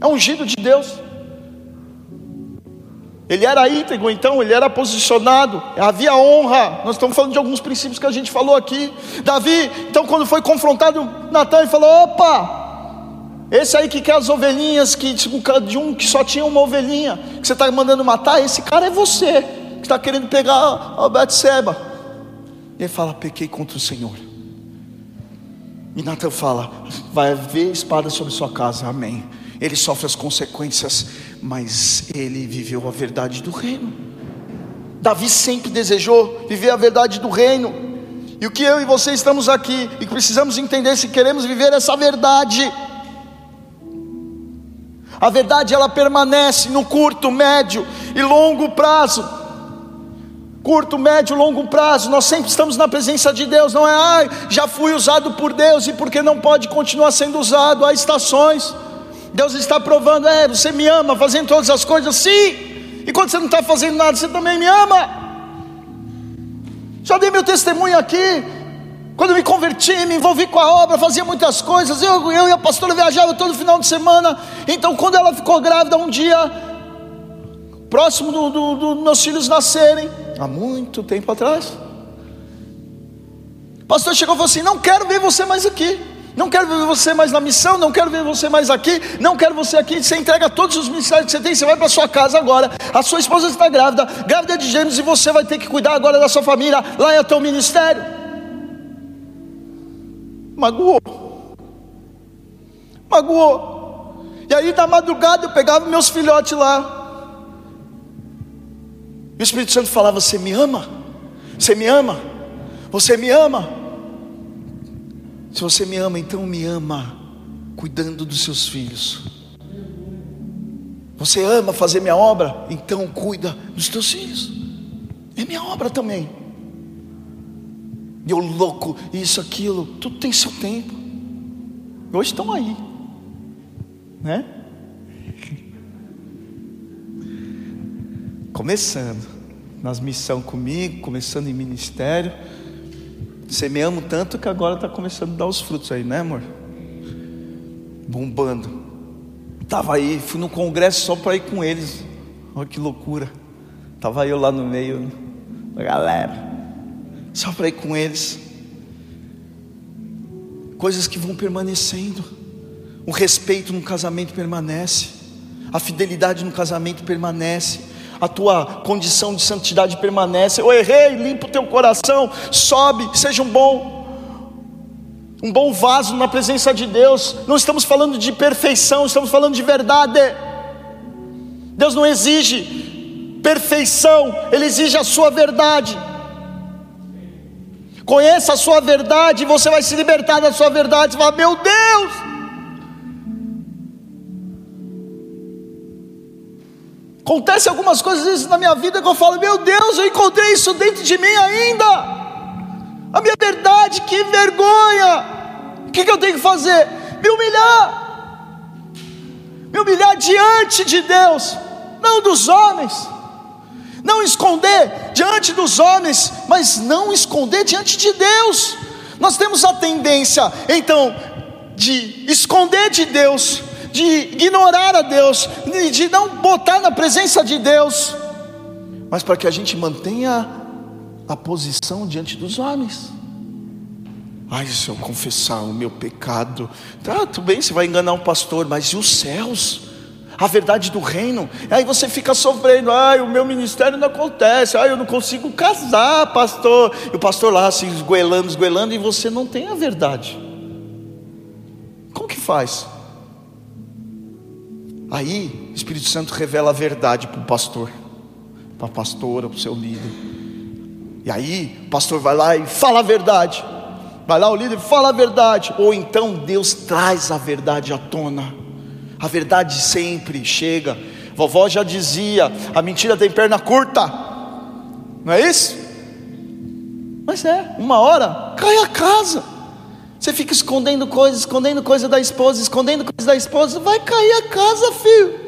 É ungido de Deus. Ele era íntegro, então, ele era posicionado, havia honra. Nós estamos falando de alguns princípios que a gente falou aqui. Davi, então, quando foi confrontado, Natan falou: opa, esse aí que quer as ovelhinhas, que de um que só tinha uma ovelhinha, que você está mandando matar, esse cara é você, que está querendo pegar a Betseba. Ele fala: pequei contra o Senhor. E Natan fala: vai haver espada sobre sua casa, amém ele sofre as consequências, mas ele viveu a verdade do reino. Davi sempre desejou viver a verdade do reino. E o que eu e você estamos aqui e precisamos entender se queremos viver essa verdade. A verdade ela permanece no curto, médio e longo prazo. Curto, médio, longo prazo, nós sempre estamos na presença de Deus, não é, ai, já fui usado por Deus e porque não pode continuar sendo usado, há estações. Deus está provando, é, você me ama, fazendo todas as coisas, sim. E quando você não está fazendo nada, você também me ama. Já dei meu testemunho aqui. Quando me converti, me envolvi com a obra, fazia muitas coisas. Eu, eu e a pastora viajava todo final de semana. Então, quando ela ficou grávida, um dia, próximo dos do, do meus filhos nascerem, há muito tempo atrás, o pastor chegou e falou assim: Não quero ver você mais aqui. Não quero ver você mais na missão, não quero ver você mais aqui, não quero você aqui. Você entrega todos os ministérios que você tem, você vai para sua casa agora. A sua esposa está grávida, grávida de gêmeos, e você vai ter que cuidar agora da sua família. Lá é teu ministério. Magoou. Magoou. E aí, na madrugada, eu pegava meus filhotes lá. E o Espírito Santo falava: Você me ama? Você me ama? Você me ama? Se você me ama, então me ama cuidando dos seus filhos. Você ama fazer minha obra? Então cuida dos teus filhos. É minha obra também. Eu louco, isso, aquilo, tudo tem seu tempo. Hoje estão aí, né? Começando nas missões comigo, começando em ministério. Ama tanto que agora está começando a dar os frutos aí, né, amor? Bombando. Tava aí, fui no congresso só para ir com eles. Olha que loucura. Tava eu lá no meio da galera. Só para ir com eles. Coisas que vão permanecendo. O respeito no casamento permanece. A fidelidade no casamento permanece a tua condição de santidade permanece. Eu errei, limpa o teu coração, sobe, seja um bom um bom vaso na presença de Deus. Não estamos falando de perfeição, estamos falando de verdade. Deus não exige perfeição, ele exige a sua verdade. Conheça a sua verdade, e você vai se libertar da sua verdade. Você fala, meu Deus! Acontece algumas coisas na minha vida que eu falo, meu Deus, eu encontrei isso dentro de mim ainda. A minha verdade, que vergonha! O que, que eu tenho que fazer? Me humilhar, me humilhar diante de Deus, não dos homens não esconder diante dos homens, mas não esconder diante de Deus. Nós temos a tendência, então, de esconder de Deus, de ignorar a Deus, de não botar na presença de Deus, mas para que a gente mantenha a posição diante dos homens. Ai, se eu confessar o meu pecado, tá, tudo bem, você vai enganar um pastor, mas e os céus? a verdade do reino. Aí você fica sofrendo, ai, o meu ministério não acontece, ai, eu não consigo casar, pastor. E o pastor lá se esgoelando, esgoelando, e você não tem a verdade. Como que faz? Aí o Espírito Santo revela a verdade para o pastor, para a pastora, para o seu líder. E aí o pastor vai lá e fala a verdade. Vai lá o líder e fala a verdade. Ou então Deus traz a verdade à tona. A verdade sempre chega. Vovó já dizia: a mentira tem perna curta. Não é isso? Mas é, uma hora cai a casa. Você fica escondendo coisas, escondendo coisa da esposa, escondendo coisa da esposa, vai cair a casa, filho.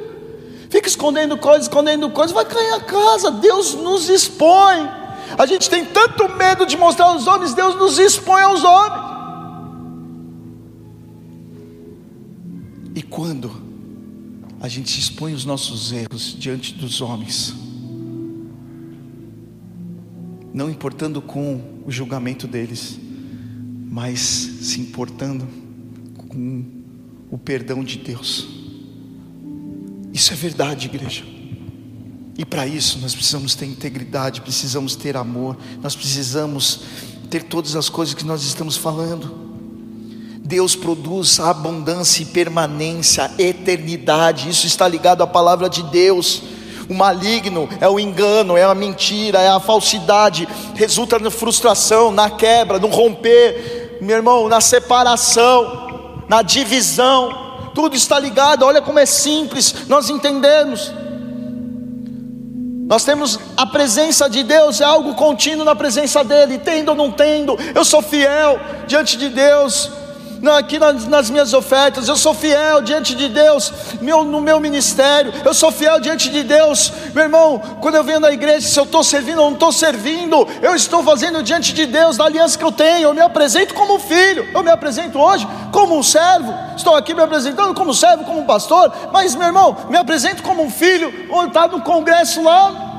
Fica escondendo coisas, escondendo coisas, vai cair a casa. Deus nos expõe. A gente tem tanto medo de mostrar aos homens, Deus nos expõe aos homens. E quando a gente expõe os nossos erros diante dos homens, não importando com o julgamento deles, mas se importando com o perdão de Deus. Isso é verdade, igreja. E para isso nós precisamos ter integridade, precisamos ter amor, nós precisamos ter todas as coisas que nós estamos falando. Deus produz abundância e permanência, eternidade, isso está ligado à palavra de Deus. O maligno é o engano, é a mentira, é a falsidade, resulta na frustração, na quebra, no romper, meu irmão, na separação, na divisão, tudo está ligado. Olha como é simples nós entendemos. Nós temos a presença de Deus, é algo contínuo na presença dEle, tendo ou não tendo, eu sou fiel diante de Deus, aqui nas, nas, minhas ofertas, eu sou fiel diante de Deus, meu, no meu ministério, eu sou fiel diante de Deus, meu irmão. Quando eu venho na igreja, se eu estou servindo ou não estou servindo, eu estou fazendo diante de Deus, da aliança que eu tenho, eu me apresento como filho, eu me apresento hoje como um servo, estou aqui me apresentando como servo, como um pastor, mas meu irmão, me apresento como um filho, está no congresso lá,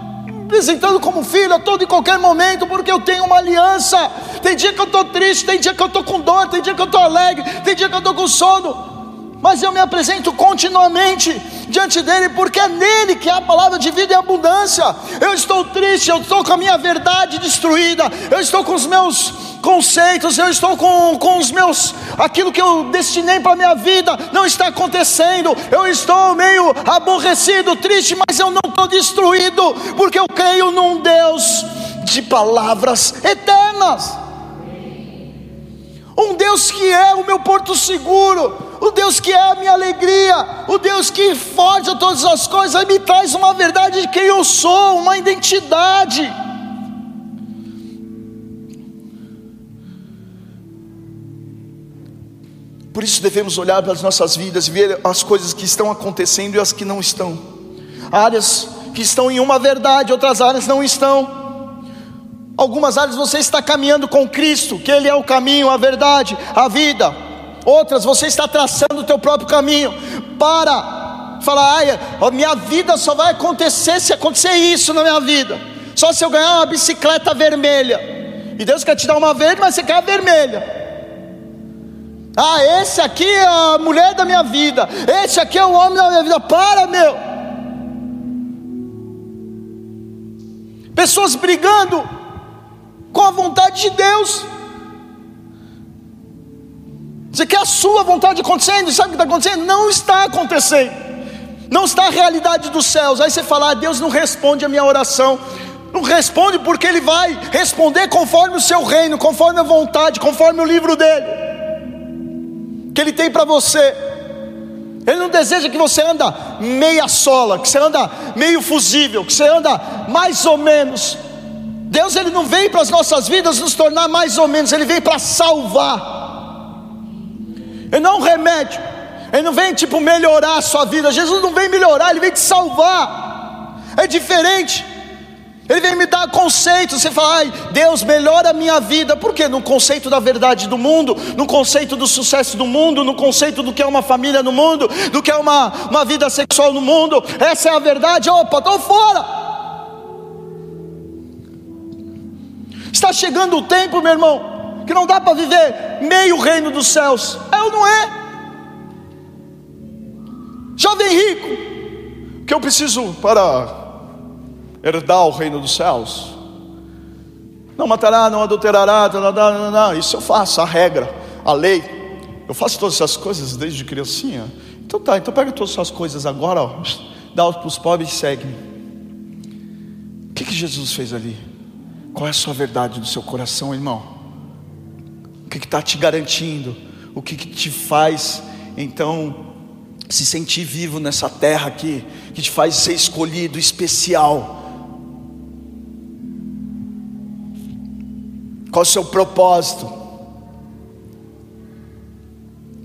apresentando como filho a todo e qualquer momento, porque eu tenho uma aliança. Tem dia que eu estou triste, tem dia que eu estou com dor, tem dia que eu estou alegre, tem dia que eu estou com sono. Mas eu me apresento continuamente diante dele, porque é nele que há a palavra de vida e abundância. Eu estou triste, eu estou com a minha verdade destruída, eu estou com os meus conceitos, eu estou com, com os meus, aquilo que eu destinei para a minha vida, não está acontecendo, eu estou meio aborrecido, triste, mas eu não estou destruído, porque eu creio num Deus de palavras eternas. Um Deus que é o meu porto seguro, o Deus que é a minha alegria, o Deus que forja todas as coisas e me traz uma verdade de quem eu sou, uma identidade. Por isso devemos olhar para as nossas vidas ver as coisas que estão acontecendo e as que não estão. Áreas que estão em uma verdade, outras áreas não estão. Algumas áreas você está caminhando com Cristo, que Ele é o caminho, a verdade, a vida. Outras você está traçando o teu próprio caminho para falar, ai, a minha vida só vai acontecer se acontecer isso na minha vida. Só se eu ganhar uma bicicleta vermelha. E Deus quer te dar uma verde, mas você quer a vermelha. Ah, esse aqui é a mulher da minha vida. Esse aqui é o homem da minha vida. Para, meu. Pessoas brigando com a vontade de Deus. Você quer a sua vontade acontecendo? Sabe o que está acontecendo? Não está acontecendo. não está a realidade dos céus. Aí você fala, ah, Deus não responde a minha oração. Não responde porque Ele vai responder conforme o seu reino, conforme a vontade, conforme o livro dele, que Ele tem para você. Ele não deseja que você anda meia sola, que você anda meio fusível, que você anda mais ou menos. Deus ele não vem para as nossas vidas nos tornar mais ou menos, ele vem para salvar. Ele não é um remédio. Ele não vem tipo melhorar a sua vida. Jesus não vem melhorar, ele vem te salvar. É diferente. Ele vem me dar conceito. Você fala, ai, Deus melhora a minha vida. Por quê? No conceito da verdade do mundo, no conceito do sucesso do mundo, no conceito do que é uma família no mundo, do que é uma, uma vida sexual no mundo. Essa é a verdade. Opa, estou fora. Está chegando o tempo, meu irmão, que não dá para viver meio reino dos céus. É ou não é? Jovem rico, que eu preciso para herdar o reino dos céus. Não matará, não adulterará, não, isso eu faço, a regra, a lei. Eu faço todas essas coisas desde criancinha. Então tá, então pega todas essas coisas agora, ó, dá para os pobres e segue. O que, que Jesus fez ali? Qual é a sua verdade do seu coração, irmão? O que está te garantindo? O que, que te faz, então, se sentir vivo nessa terra aqui? Que te faz ser escolhido, especial? Qual o seu propósito?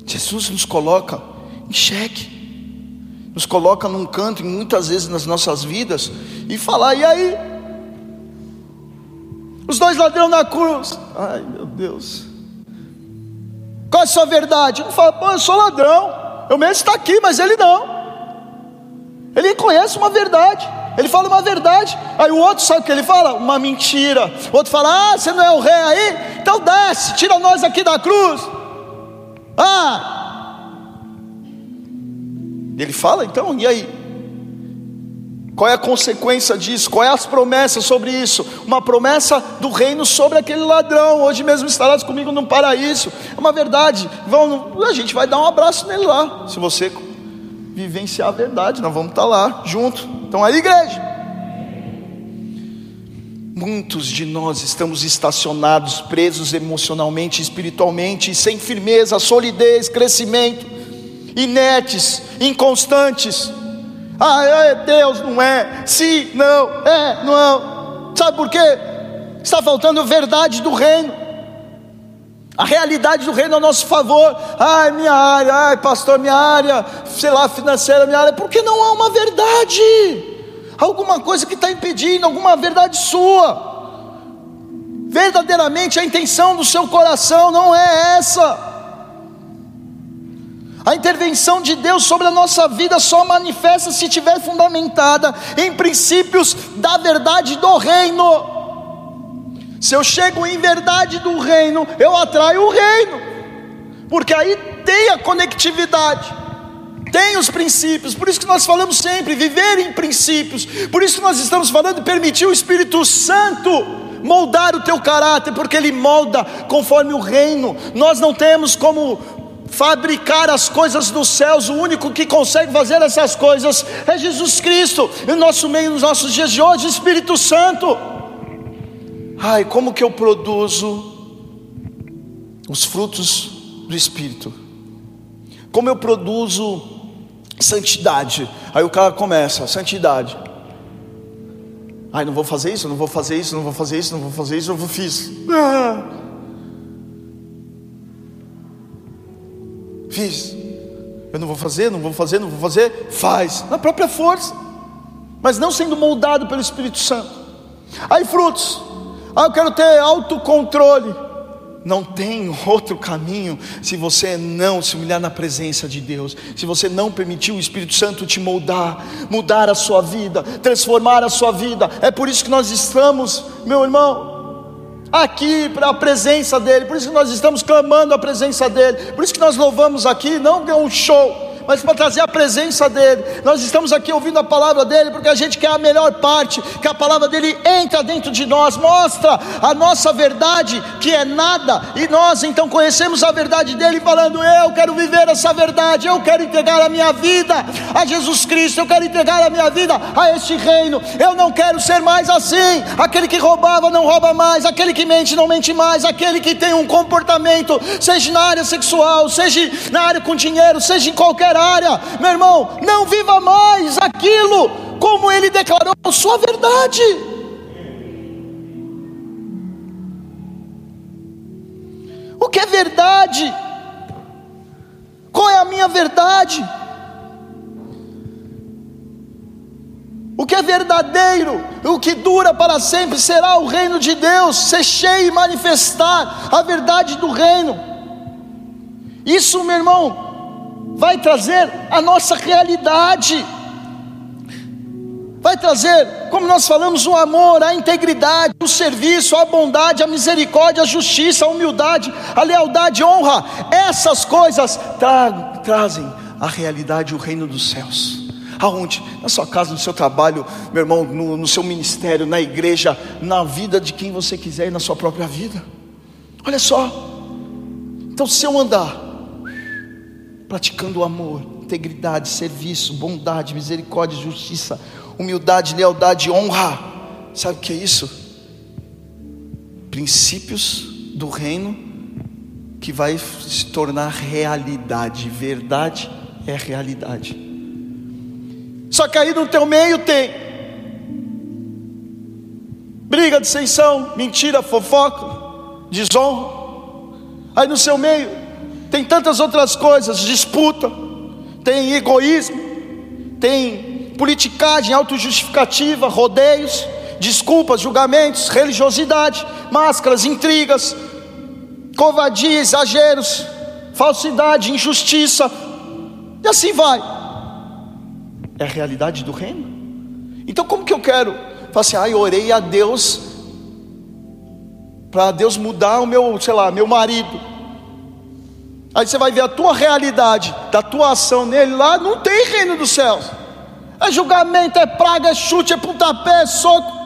Jesus nos coloca em xeque, nos coloca num canto, muitas vezes nas nossas vidas, e falar: e aí? Os dois ladrões na cruz, ai meu Deus, qual é a sua verdade? Um fala: pô, eu sou ladrão, eu mesmo está aqui, mas ele não, ele conhece uma verdade. Ele fala uma verdade, aí o outro sabe o que ele fala? Uma mentira. O outro fala: Ah, você não é o rei aí? Então desce, tira nós aqui da cruz. Ah! Ele fala então, e aí? Qual é a consequência disso? Qual é as promessas sobre isso? Uma promessa do reino sobre aquele ladrão. Hoje mesmo estarás comigo no paraíso. É uma verdade. Vamos, a gente vai dar um abraço nele lá. Se você vivenciar a verdade, nós vamos estar lá junto. Então aí, igreja. Muitos de nós estamos estacionados, presos emocionalmente, espiritualmente, sem firmeza, solidez, crescimento, inertes, inconstantes. Ah, é Deus, não é. Sim, não, é, não. Sabe por quê? Está faltando verdade do reino a realidade do reino a nosso favor. Ai, minha área, ai, pastor, minha área, sei lá, financeira, minha área, porque não há uma verdade, alguma coisa que está impedindo, alguma verdade sua. Verdadeiramente a intenção do seu coração não é essa. A intervenção de Deus sobre a nossa vida só manifesta se estiver fundamentada em princípios da verdade do reino. Se eu chego em verdade do reino, eu atraio o reino, porque aí tem a conectividade, tem os princípios, por isso que nós falamos sempre, viver em princípios, por isso que nós estamos falando permitir o Espírito Santo moldar o teu caráter, porque ele molda conforme o reino, nós não temos como fabricar as coisas dos céus, o único que consegue fazer essas coisas é Jesus Cristo, em nosso meio, nos nossos dias de hoje, Espírito Santo. Ai, como que eu produzo os frutos do Espírito? Como eu produzo santidade? Aí o cara começa, santidade. Ai, não vou fazer isso, não vou fazer isso, não vou fazer isso, não vou fazer isso, eu vou fiz. Ah. Fiz. Eu não vou fazer, não vou fazer, não vou fazer. Faz. Na própria força. Mas não sendo moldado pelo Espírito Santo. Aí frutos. Ah, eu quero ter autocontrole. Não tem outro caminho se você não se humilhar na presença de Deus, se você não permitir o Espírito Santo te moldar, mudar a sua vida, transformar a sua vida. É por isso que nós estamos, meu irmão, aqui para a presença dEle, por isso que nós estamos clamando a presença dEle, por isso que nós louvamos aqui, não é um show, mas para trazer a presença dEle. Nós estamos aqui ouvindo a palavra dEle porque a gente quer a melhor parte, que a palavra dEle entra dentro de nós, mostra a nossa verdade, que é nada, e nós então conhecemos a verdade dEle, falando: Eu quero viver essa verdade, eu quero entregar a minha vida a Jesus Cristo, eu quero entregar a minha vida a este reino, eu não quero ser mais assim. Aquele que roubava não rouba mais, aquele que mente não mente mais, aquele que tem um comportamento, seja na área sexual, seja na área com dinheiro, seja em qualquer área, meu irmão, não viva mais aquilo como ele declarou sua verdade. O que é verdade? Qual é a minha verdade? O que é verdadeiro, o que dura para sempre será o reino de Deus, ser cheio e manifestar a verdade do reino. Isso, meu irmão, vai trazer a nossa realidade, vai trazer, como nós falamos, o amor, a integridade, o serviço, a bondade, a misericórdia, a justiça, a humildade, a lealdade, a honra. Essas coisas tra trazem a realidade, o reino dos céus. Aonde? Na sua casa, no seu trabalho, meu irmão, no, no seu ministério, na igreja, na vida de quem você quiser e na sua própria vida. Olha só. Então, se eu andar praticando o amor, integridade, serviço, bondade, misericórdia, justiça, humildade, lealdade, honra, sabe o que é isso? Princípios do reino que vai se tornar realidade. Verdade é realidade. Só que aí no teu meio tem briga, dissensão, mentira, fofoca, desonra. Aí no seu meio tem tantas outras coisas, disputa, tem egoísmo, tem politicagem, autojustificativa, rodeios, desculpas, julgamentos, religiosidade, máscaras, intrigas, covardia, exageros, falsidade, injustiça, e assim vai é a realidade do reino. Então, como que eu quero? Falar assim, ai, orei a Deus para Deus mudar o meu, sei lá, meu marido. Aí você vai ver a tua realidade, da tua ação nele lá, não tem reino dos céus. É julgamento, é praga, é chute, é pontapé, é soco.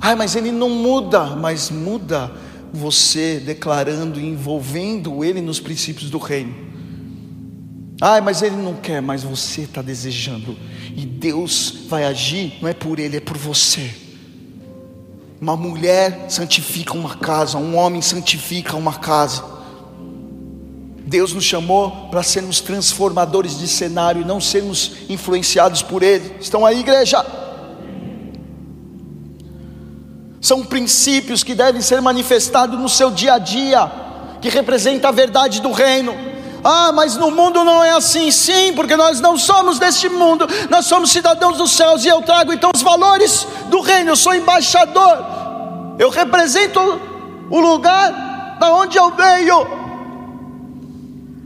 Ai, mas ele não muda, mas muda você declarando e envolvendo ele nos princípios do reino. Ai, mas ele não quer, mas você está desejando. E Deus vai agir, não é por ele, é por você. Uma mulher santifica uma casa, um homem santifica uma casa. Deus nos chamou para sermos transformadores de cenário e não sermos influenciados por Ele. Estão aí, igreja? São princípios que devem ser manifestados no seu dia a dia, que representa a verdade do reino. Ah, mas no mundo não é assim. Sim, porque nós não somos deste mundo, nós somos cidadãos dos céus. E eu trago então os valores do reino. Eu sou embaixador, eu represento o lugar da onde eu venho.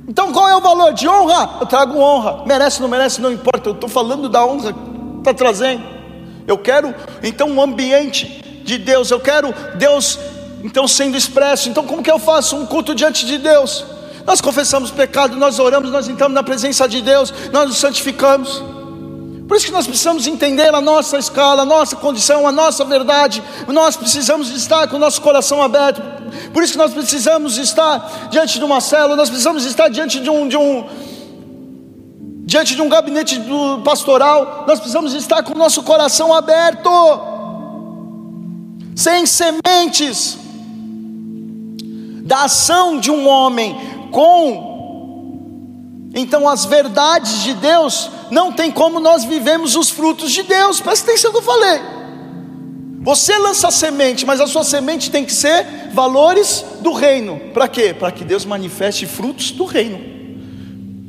Então qual é o valor de honra? Eu trago honra. Merece, não merece, não importa. Eu estou falando da honra que está trazendo. Eu quero então um ambiente de Deus. Eu quero Deus então sendo expresso. Então como que eu faço um culto diante de Deus? Nós confessamos pecado, nós oramos, nós entramos na presença de Deus, nós nos santificamos. Por isso que nós precisamos entender a nossa escala, a nossa condição, a nossa verdade. Nós precisamos estar com o nosso coração aberto. Por isso que nós precisamos estar diante de uma célula, nós precisamos estar diante de um, de um diante de um gabinete pastoral, nós precisamos estar com o nosso coração aberto, sem sementes da ação de um homem com então as verdades de Deus, não tem como nós vivemos os frutos de Deus. Presta atenção no que eu falei. Você lança semente, mas a sua semente tem que ser valores do reino. Para quê? Para que Deus manifeste frutos do reino.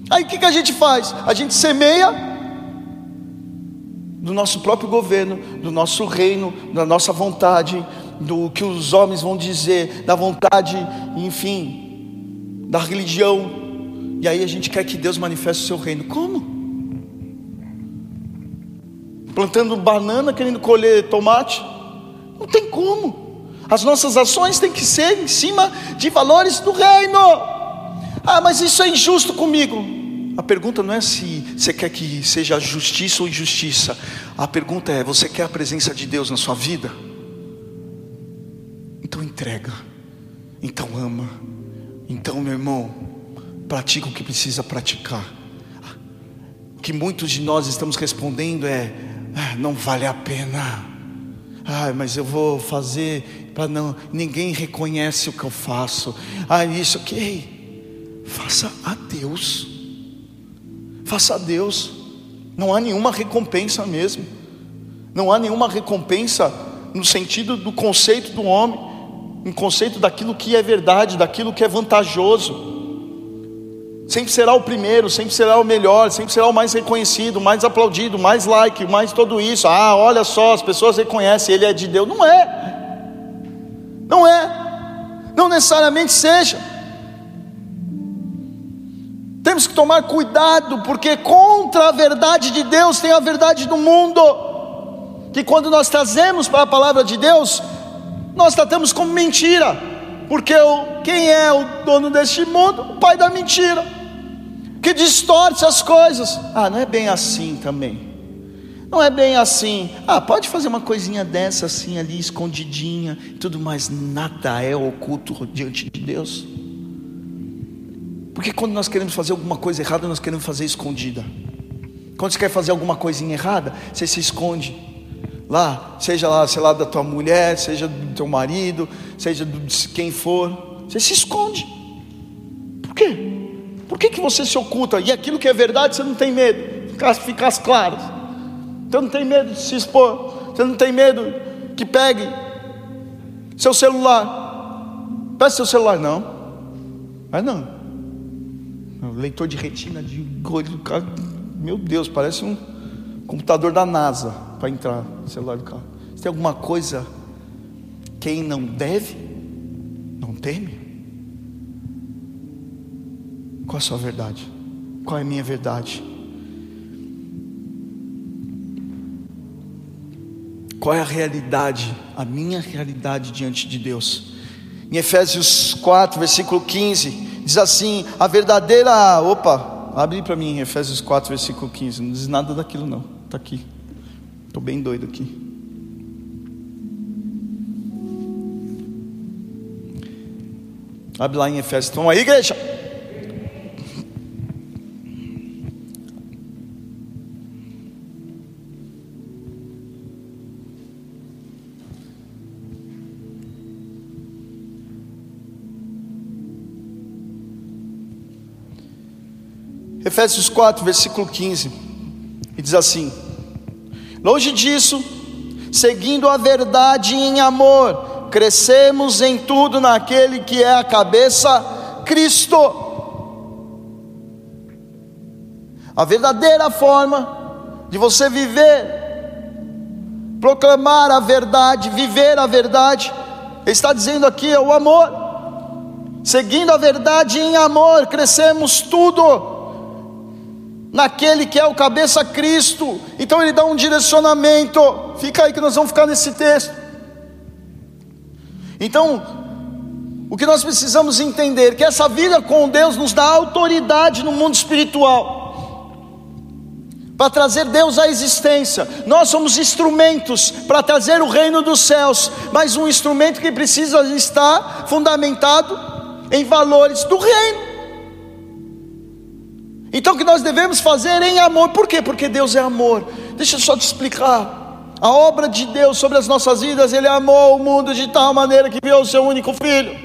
Aí o que, que a gente faz? A gente semeia do nosso próprio governo, do nosso reino, da nossa vontade, do que os homens vão dizer, da vontade, enfim, da religião, e aí a gente quer que Deus manifeste o seu reino. Como? Plantando banana, querendo colher tomate? Não tem como. As nossas ações têm que ser em cima de valores do reino. Ah, mas isso é injusto comigo. A pergunta não é se você quer que seja justiça ou injustiça. A pergunta é: você quer a presença de Deus na sua vida? Então entrega. Então ama. Então, meu irmão, pratica o que precisa praticar. O que muitos de nós estamos respondendo é: ah, não vale a pena. Ah, mas eu vou fazer para não. Ninguém reconhece o que eu faço. Ah, isso ok. Faça a Deus. Faça a Deus. Não há nenhuma recompensa mesmo. Não há nenhuma recompensa no sentido do conceito do homem, no conceito daquilo que é verdade, daquilo que é vantajoso. Sempre será o primeiro, sempre será o melhor, sempre será o mais reconhecido, mais aplaudido, mais like, mais tudo isso. Ah, olha só, as pessoas reconhecem, ele é de Deus. Não é. Não é. Não necessariamente seja. Temos que tomar cuidado, porque contra a verdade de Deus tem a verdade do mundo. Que quando nós trazemos para a palavra de Deus, nós tratamos como mentira, porque o, quem é o dono deste mundo? O pai da mentira que distorce as coisas. Ah, não é bem assim também. Não é bem assim. Ah, pode fazer uma coisinha dessa assim ali, escondidinha, tudo mais. Nada é oculto diante de Deus. Porque quando nós queremos fazer alguma coisa errada, nós queremos fazer escondida. Quando você quer fazer alguma coisinha errada, você se esconde. Lá, seja lá, sei lá, da tua mulher, seja do teu marido, seja de quem for, você se esconde. Por quê? Por que, que você se oculta? E aquilo que é verdade você não tem medo, ficar, ficar claro. Você não tem medo de se expor. Você não tem medo que pegue seu celular. Peça seu celular, não. Mas não. Leitor de retina de olho do carro. Meu Deus, parece um computador da NASA para entrar no celular do carro. Se tem alguma coisa, quem não deve, não teme. Qual a sua verdade? Qual é a minha verdade? Qual é a realidade, a minha realidade diante de Deus? Em Efésios 4, versículo 15, diz assim: a verdadeira. Opa, abre para mim Efésios 4, versículo 15. Não diz nada daquilo, não. Está aqui. Estou bem doido aqui. Abre lá em Efésios. Estão aí, igreja? Efésios 4, versículo 15, e diz assim: Longe disso, seguindo a verdade em amor, crescemos em tudo naquele que é a cabeça, Cristo. A verdadeira forma de você viver, proclamar a verdade, viver a verdade, está dizendo aqui é o amor. Seguindo a verdade em amor, crescemos tudo naquele que é o cabeça Cristo. Então ele dá um direcionamento. Fica aí que nós vamos ficar nesse texto. Então, o que nós precisamos entender que essa vida com Deus nos dá autoridade no mundo espiritual. Para trazer Deus à existência, nós somos instrumentos para trazer o reino dos céus, mas um instrumento que precisa estar fundamentado em valores do reino. Então o que nós devemos fazer em amor, por quê? Porque Deus é amor. Deixa eu só te explicar. A obra de Deus sobre as nossas vidas, Ele amou o mundo de tal maneira que enviou o seu único filho,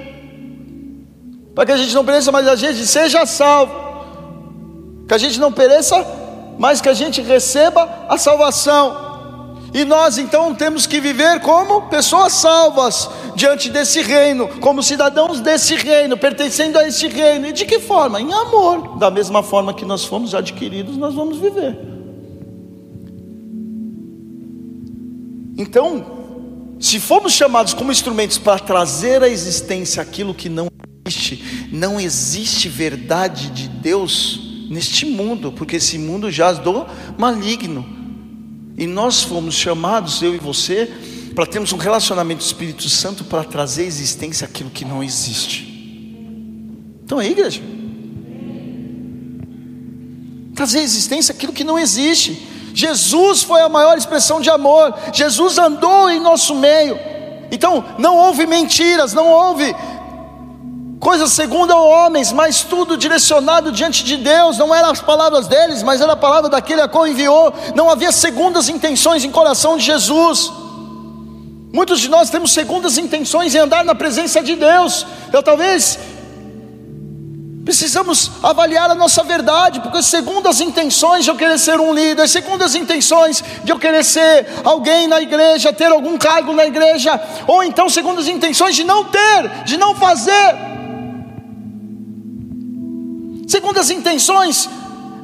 para que a gente não pereça, mas a gente seja salvo, que a gente não pereça, mas que a gente receba a salvação. E nós então temos que viver como pessoas salvas diante desse reino, como cidadãos desse reino, pertencendo a esse reino. E de que forma? Em amor. Da mesma forma que nós fomos adquiridos, nós vamos viver. Então, se fomos chamados como instrumentos para trazer à existência aquilo que não existe, não existe verdade de Deus neste mundo, porque esse mundo jaz do maligno. E nós fomos chamados, eu e você, para termos um relacionamento com o Espírito Santo para trazer à existência aquilo que não existe. Então aí, igreja. trazer existência aquilo que não existe. Jesus foi a maior expressão de amor, Jesus andou em nosso meio. Então, não houve mentiras, não houve coisas segundo homens, mas tudo direcionado diante de Deus, não eram as palavras deles, mas era a palavra daquele a qual enviou, não havia segundas intenções em coração de Jesus. Muitos de nós temos segundas intenções em andar na presença de Deus. Eu talvez Precisamos avaliar a nossa verdade, porque segundo as intenções de eu querer ser um líder, segundo as intenções de eu querer ser alguém na igreja, ter algum cargo na igreja, ou então segundo as intenções de não ter, de não fazer, segundo as intenções,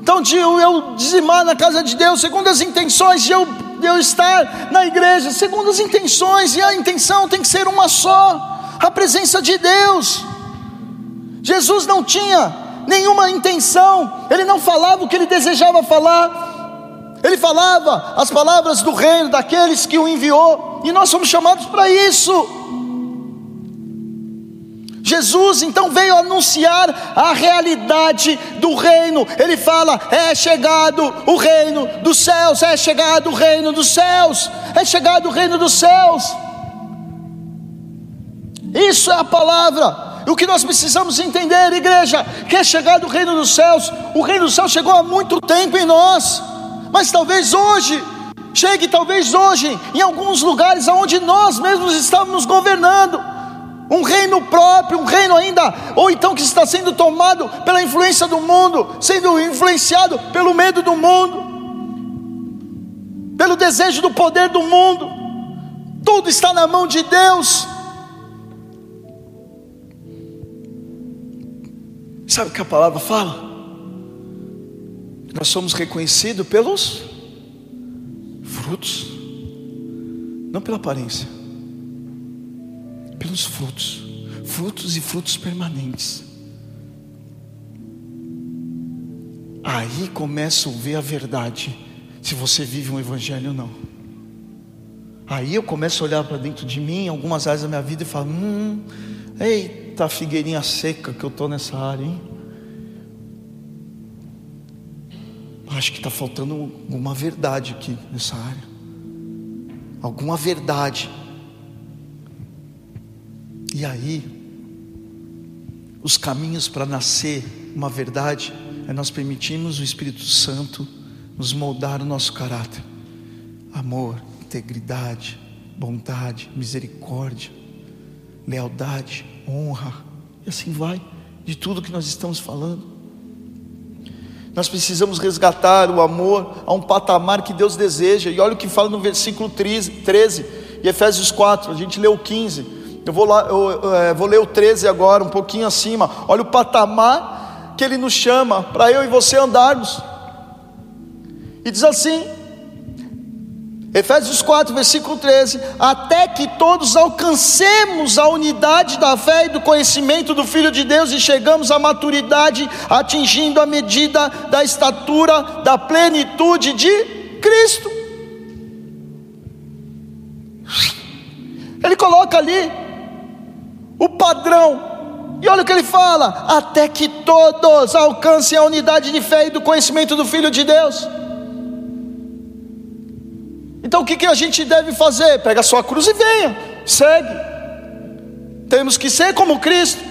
então de eu dizimar na casa de Deus, segundo as intenções de eu, de eu estar na igreja, segundo as intenções, e a intenção tem que ser uma só, a presença de Deus. Jesus não tinha nenhuma intenção, ele não falava o que ele desejava falar, ele falava as palavras do reino daqueles que o enviou, e nós somos chamados para isso. Jesus então veio anunciar a realidade do reino. Ele fala: é chegado o reino dos céus, é chegado o reino dos céus, é chegado o reino dos céus. Isso é a palavra. O que nós precisamos entender, igreja, que é chegado o reino dos céus. O reino dos céus chegou há muito tempo em nós, mas talvez hoje chegue, talvez hoje, em alguns lugares onde nós mesmos estamos governando. Um reino próprio, um reino ainda, ou então que está sendo tomado pela influência do mundo, sendo influenciado pelo medo do mundo, pelo desejo do poder do mundo. Tudo está na mão de Deus. Sabe o que a palavra fala? Nós somos reconhecidos pelos frutos, não pela aparência, pelos frutos, frutos e frutos permanentes. Aí começa a ver a verdade, se você vive um evangelho ou não. Aí eu começo a olhar para dentro de mim, algumas áreas da minha vida, e falo: hum, eita figueirinha seca que eu estou nessa área, hein? Acho que está faltando alguma verdade aqui nessa área. Alguma verdade. E aí, os caminhos para nascer uma verdade é nós permitirmos o Espírito Santo nos moldar o nosso caráter. Amor, integridade, bondade, misericórdia, lealdade, honra, e assim vai, de tudo que nós estamos falando. Nós precisamos resgatar o amor a um patamar que Deus deseja, e olha o que fala no versículo 13, 13 e Efésios 4, a gente leu 15, eu vou, lá, eu, eu, é, vou ler o 13 agora, um pouquinho acima, olha o patamar que Ele nos chama para eu e você andarmos, e diz assim: Efésios 4, versículo 13: Até que todos alcancemos a unidade da fé e do conhecimento do Filho de Deus e chegamos à maturidade, atingindo a medida da estatura da plenitude de Cristo. Ele coloca ali o padrão, e olha o que ele fala: até que todos alcancem a unidade de fé e do conhecimento do Filho de Deus. Então o que, que a gente deve fazer? Pega a sua cruz e venha, segue. Temos que ser como Cristo,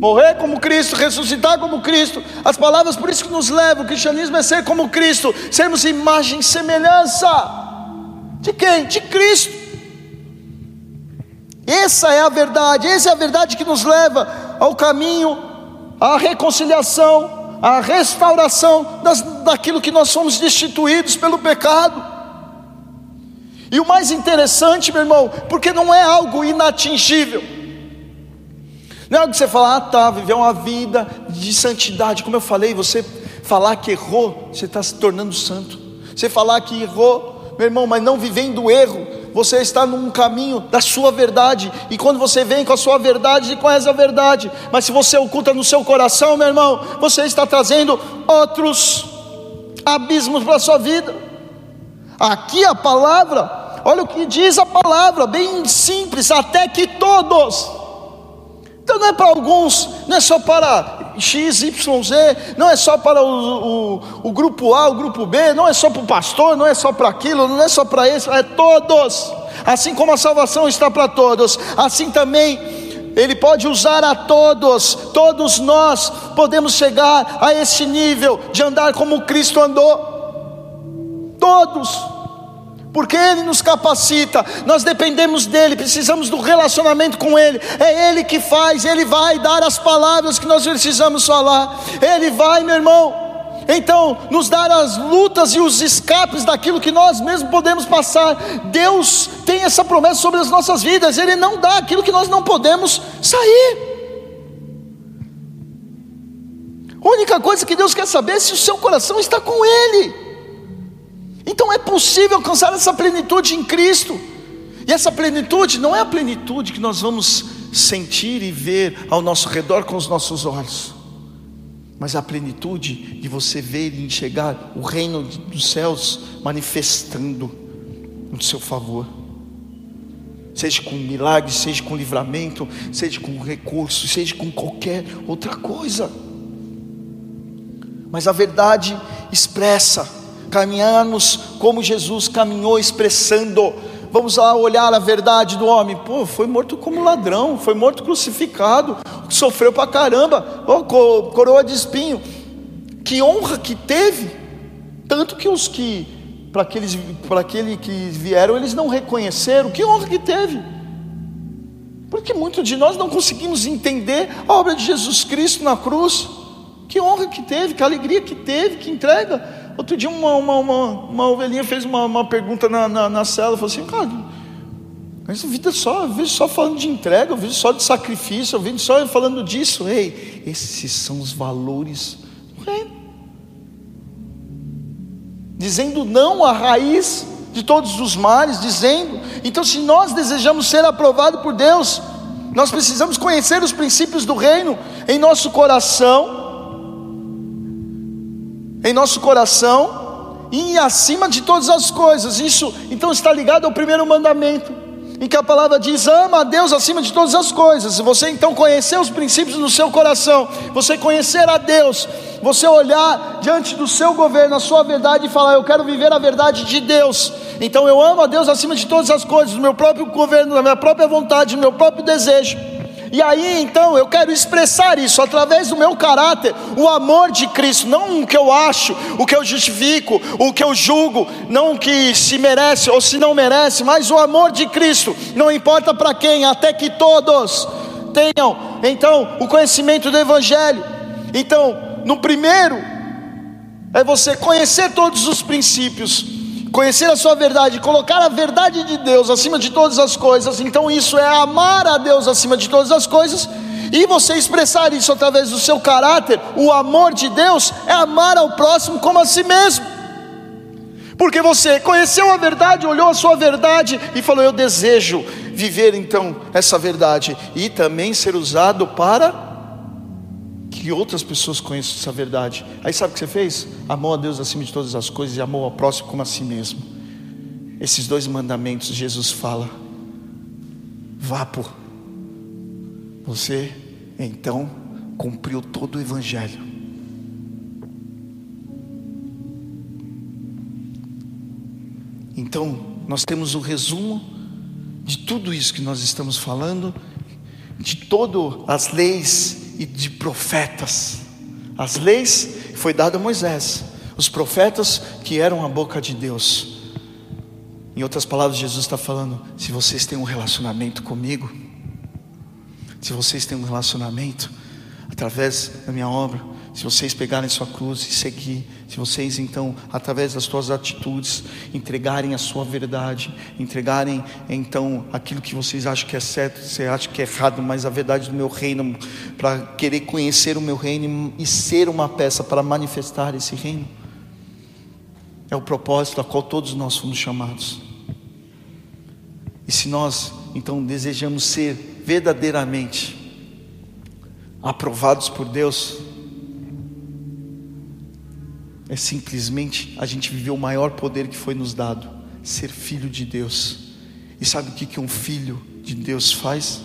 morrer como Cristo, ressuscitar como Cristo. As palavras por isso que nos levam, o cristianismo é ser como Cristo, sermos imagem e semelhança. De quem? De Cristo. Essa é a verdade, essa é a verdade que nos leva ao caminho, à reconciliação, à restauração das, daquilo que nós somos destituídos pelo pecado. E o mais interessante, meu irmão, porque não é algo inatingível. Não é algo que você fala, ah tá, viver uma vida de santidade. Como eu falei, você falar que errou, você está se tornando santo. Você falar que errou, meu irmão, mas não vivendo o erro, você está num caminho da sua verdade. E quando você vem com a sua verdade, e conhece a verdade. Mas se você oculta no seu coração, meu irmão, você está trazendo outros abismos para a sua vida. Aqui a palavra, olha o que diz a palavra, bem simples, até que todos. Então não é para alguns, não é só para X, Y, Z, não é só para o, o, o grupo A, o grupo B, não é só para o pastor, não é só para aquilo, não é só para isso, é todos. Assim como a salvação está para todos, assim também Ele pode usar a todos, todos nós podemos chegar a esse nível de andar como Cristo andou. Todos porque Ele nos capacita, nós dependemos dEle, precisamos do relacionamento com Ele, é Ele que faz, Ele vai dar as palavras que nós precisamos falar, Ele vai, meu irmão, então nos dar as lutas e os escapes daquilo que nós mesmos podemos passar. Deus tem essa promessa sobre as nossas vidas, Ele não dá aquilo que nós não podemos sair. A única coisa que Deus quer saber é se o seu coração está com Ele. Então é possível alcançar essa plenitude em Cristo. E essa plenitude não é a plenitude que nós vamos sentir e ver ao nosso redor com os nossos olhos, mas a plenitude de você ver e enxergar o reino dos céus manifestando no seu favor. Seja com milagre, seja com livramento, seja com recurso, seja com qualquer outra coisa. Mas a verdade expressa caminharmos como Jesus caminhou, expressando. Vamos lá olhar a verdade do homem. Pô, foi morto como ladrão, foi morto crucificado, sofreu pra caramba, oh, coroa de espinho. Que honra que teve. Tanto que os que, para aqueles, para aquele que vieram, eles não reconheceram. Que honra que teve. Porque muitos de nós não conseguimos entender a obra de Jesus Cristo na cruz. Que honra que teve, que alegria que teve, que entrega. Outro dia uma, uma, uma, uma ovelhinha fez uma, uma pergunta na, na, na cela, falou assim, cara, mas a vida só, eu vejo só falando de entrega, eu vejo só de sacrifício, eu vejo só falando disso. Ei, esses são os valores do reino. Dizendo não à raiz de todos os males, dizendo, então se nós desejamos ser aprovados por Deus, nós precisamos conhecer os princípios do reino em nosso coração em nosso coração e acima de todas as coisas. Isso então está ligado ao primeiro mandamento, em que a palavra diz: ama a Deus acima de todas as coisas. Você então conhecer os princípios do seu coração, você conhecer a Deus, você olhar diante do seu governo, a sua verdade e falar: eu quero viver a verdade de Deus. Então eu amo a Deus acima de todas as coisas, do meu próprio governo, da minha própria vontade, do meu próprio desejo. E aí então eu quero expressar isso através do meu caráter, o amor de Cristo, não o que eu acho, o que eu justifico, o que eu julgo, não o que se merece ou se não merece, mas o amor de Cristo, não importa para quem, até que todos tenham então o conhecimento do Evangelho. Então, no primeiro, é você conhecer todos os princípios conhecer a sua verdade, colocar a verdade de Deus acima de todas as coisas, então isso é amar a Deus acima de todas as coisas, e você expressar isso através do seu caráter, o amor de Deus é amar ao próximo como a si mesmo. Porque você conheceu a verdade, olhou a sua verdade e falou: Eu desejo viver então essa verdade e também ser usado para que outras pessoas conheçam essa verdade. Aí sabe o que você fez? Amou a Deus acima de todas as coisas e amou ao próximo como a si mesmo. Esses dois mandamentos Jesus fala. Vá por. Você então cumpriu todo o evangelho. Então, nós temos o resumo de tudo isso que nós estamos falando, de todas as leis e de profetas. As leis foi dado a Moisés, os profetas que eram a boca de Deus. Em outras palavras, Jesus está falando: se vocês têm um relacionamento comigo, se vocês têm um relacionamento através da minha obra, se vocês pegarem sua cruz e seguir, se vocês então, através das suas atitudes, entregarem a sua verdade, entregarem então aquilo que vocês acham que é certo, você acha que é errado, mas a verdade do meu reino, para querer conhecer o meu reino e ser uma peça para manifestar esse reino, é o propósito a qual todos nós fomos chamados. E se nós então desejamos ser verdadeiramente aprovados por Deus, é simplesmente a gente viver o maior poder que foi nos dado, ser filho de Deus. E sabe o que, que um filho de Deus faz?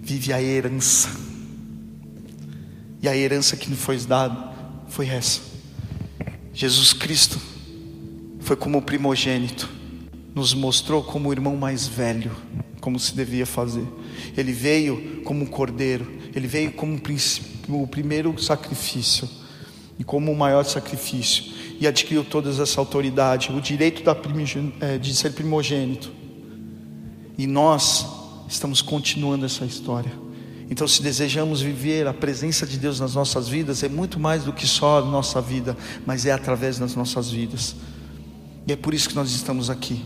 Vive a herança. E a herança que nos foi dada foi essa. Jesus Cristo foi como primogênito, nos mostrou como o irmão mais velho, como se devia fazer. Ele veio como um cordeiro, ele veio como o primeiro sacrifício e como o maior sacrifício, e adquiriu toda essa autoridade, o direito é, de ser primogênito. E nós estamos continuando essa história. Então, se desejamos viver a presença de Deus nas nossas vidas, é muito mais do que só a nossa vida, mas é através das nossas vidas. E é por isso que nós estamos aqui.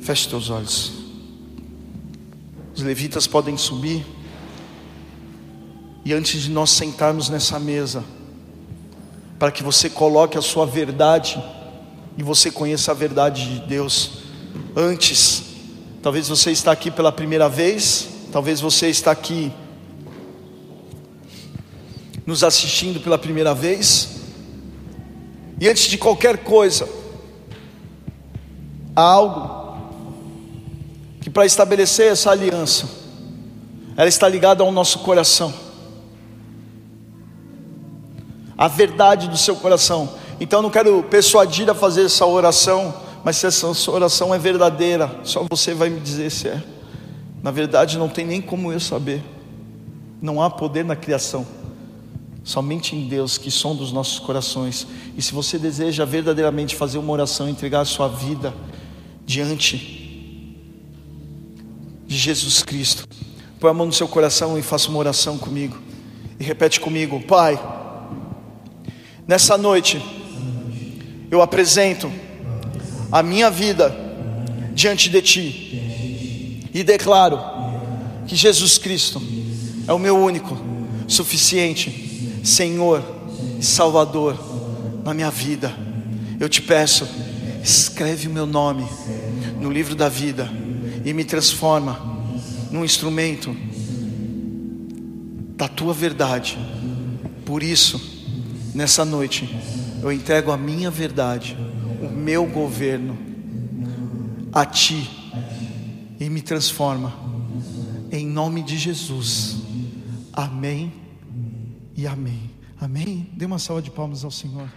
Feche teus olhos. Os levitas podem subir. E antes de nós sentarmos nessa mesa, para que você coloque a sua verdade e você conheça a verdade de Deus, antes, talvez você está aqui pela primeira vez, talvez você está aqui nos assistindo pela primeira vez, e antes de qualquer coisa, há algo que para estabelecer essa aliança, ela está ligada ao nosso coração, a verdade do seu coração. Então eu não quero persuadir a fazer essa oração, mas se essa oração é verdadeira, só você vai me dizer se é. Na verdade, não tem nem como eu saber. Não há poder na criação. Somente em Deus que som dos nossos corações. E se você deseja verdadeiramente fazer uma oração, entregar a sua vida diante de Jesus Cristo. Põe a mão no seu coração e faça uma oração comigo. E repete comigo: Pai, nessa noite eu apresento a minha vida diante de Ti e declaro que Jesus Cristo é o meu único, suficiente Senhor e Salvador na minha vida. Eu te peço, escreve o meu nome no livro da vida e me transforma num instrumento da tua verdade. Por isso, nessa noite, eu entrego a minha verdade, o meu governo, a ti e me transforma. Em nome de Jesus. Amém e amém. Amém. Dê uma salva de palmas ao Senhor.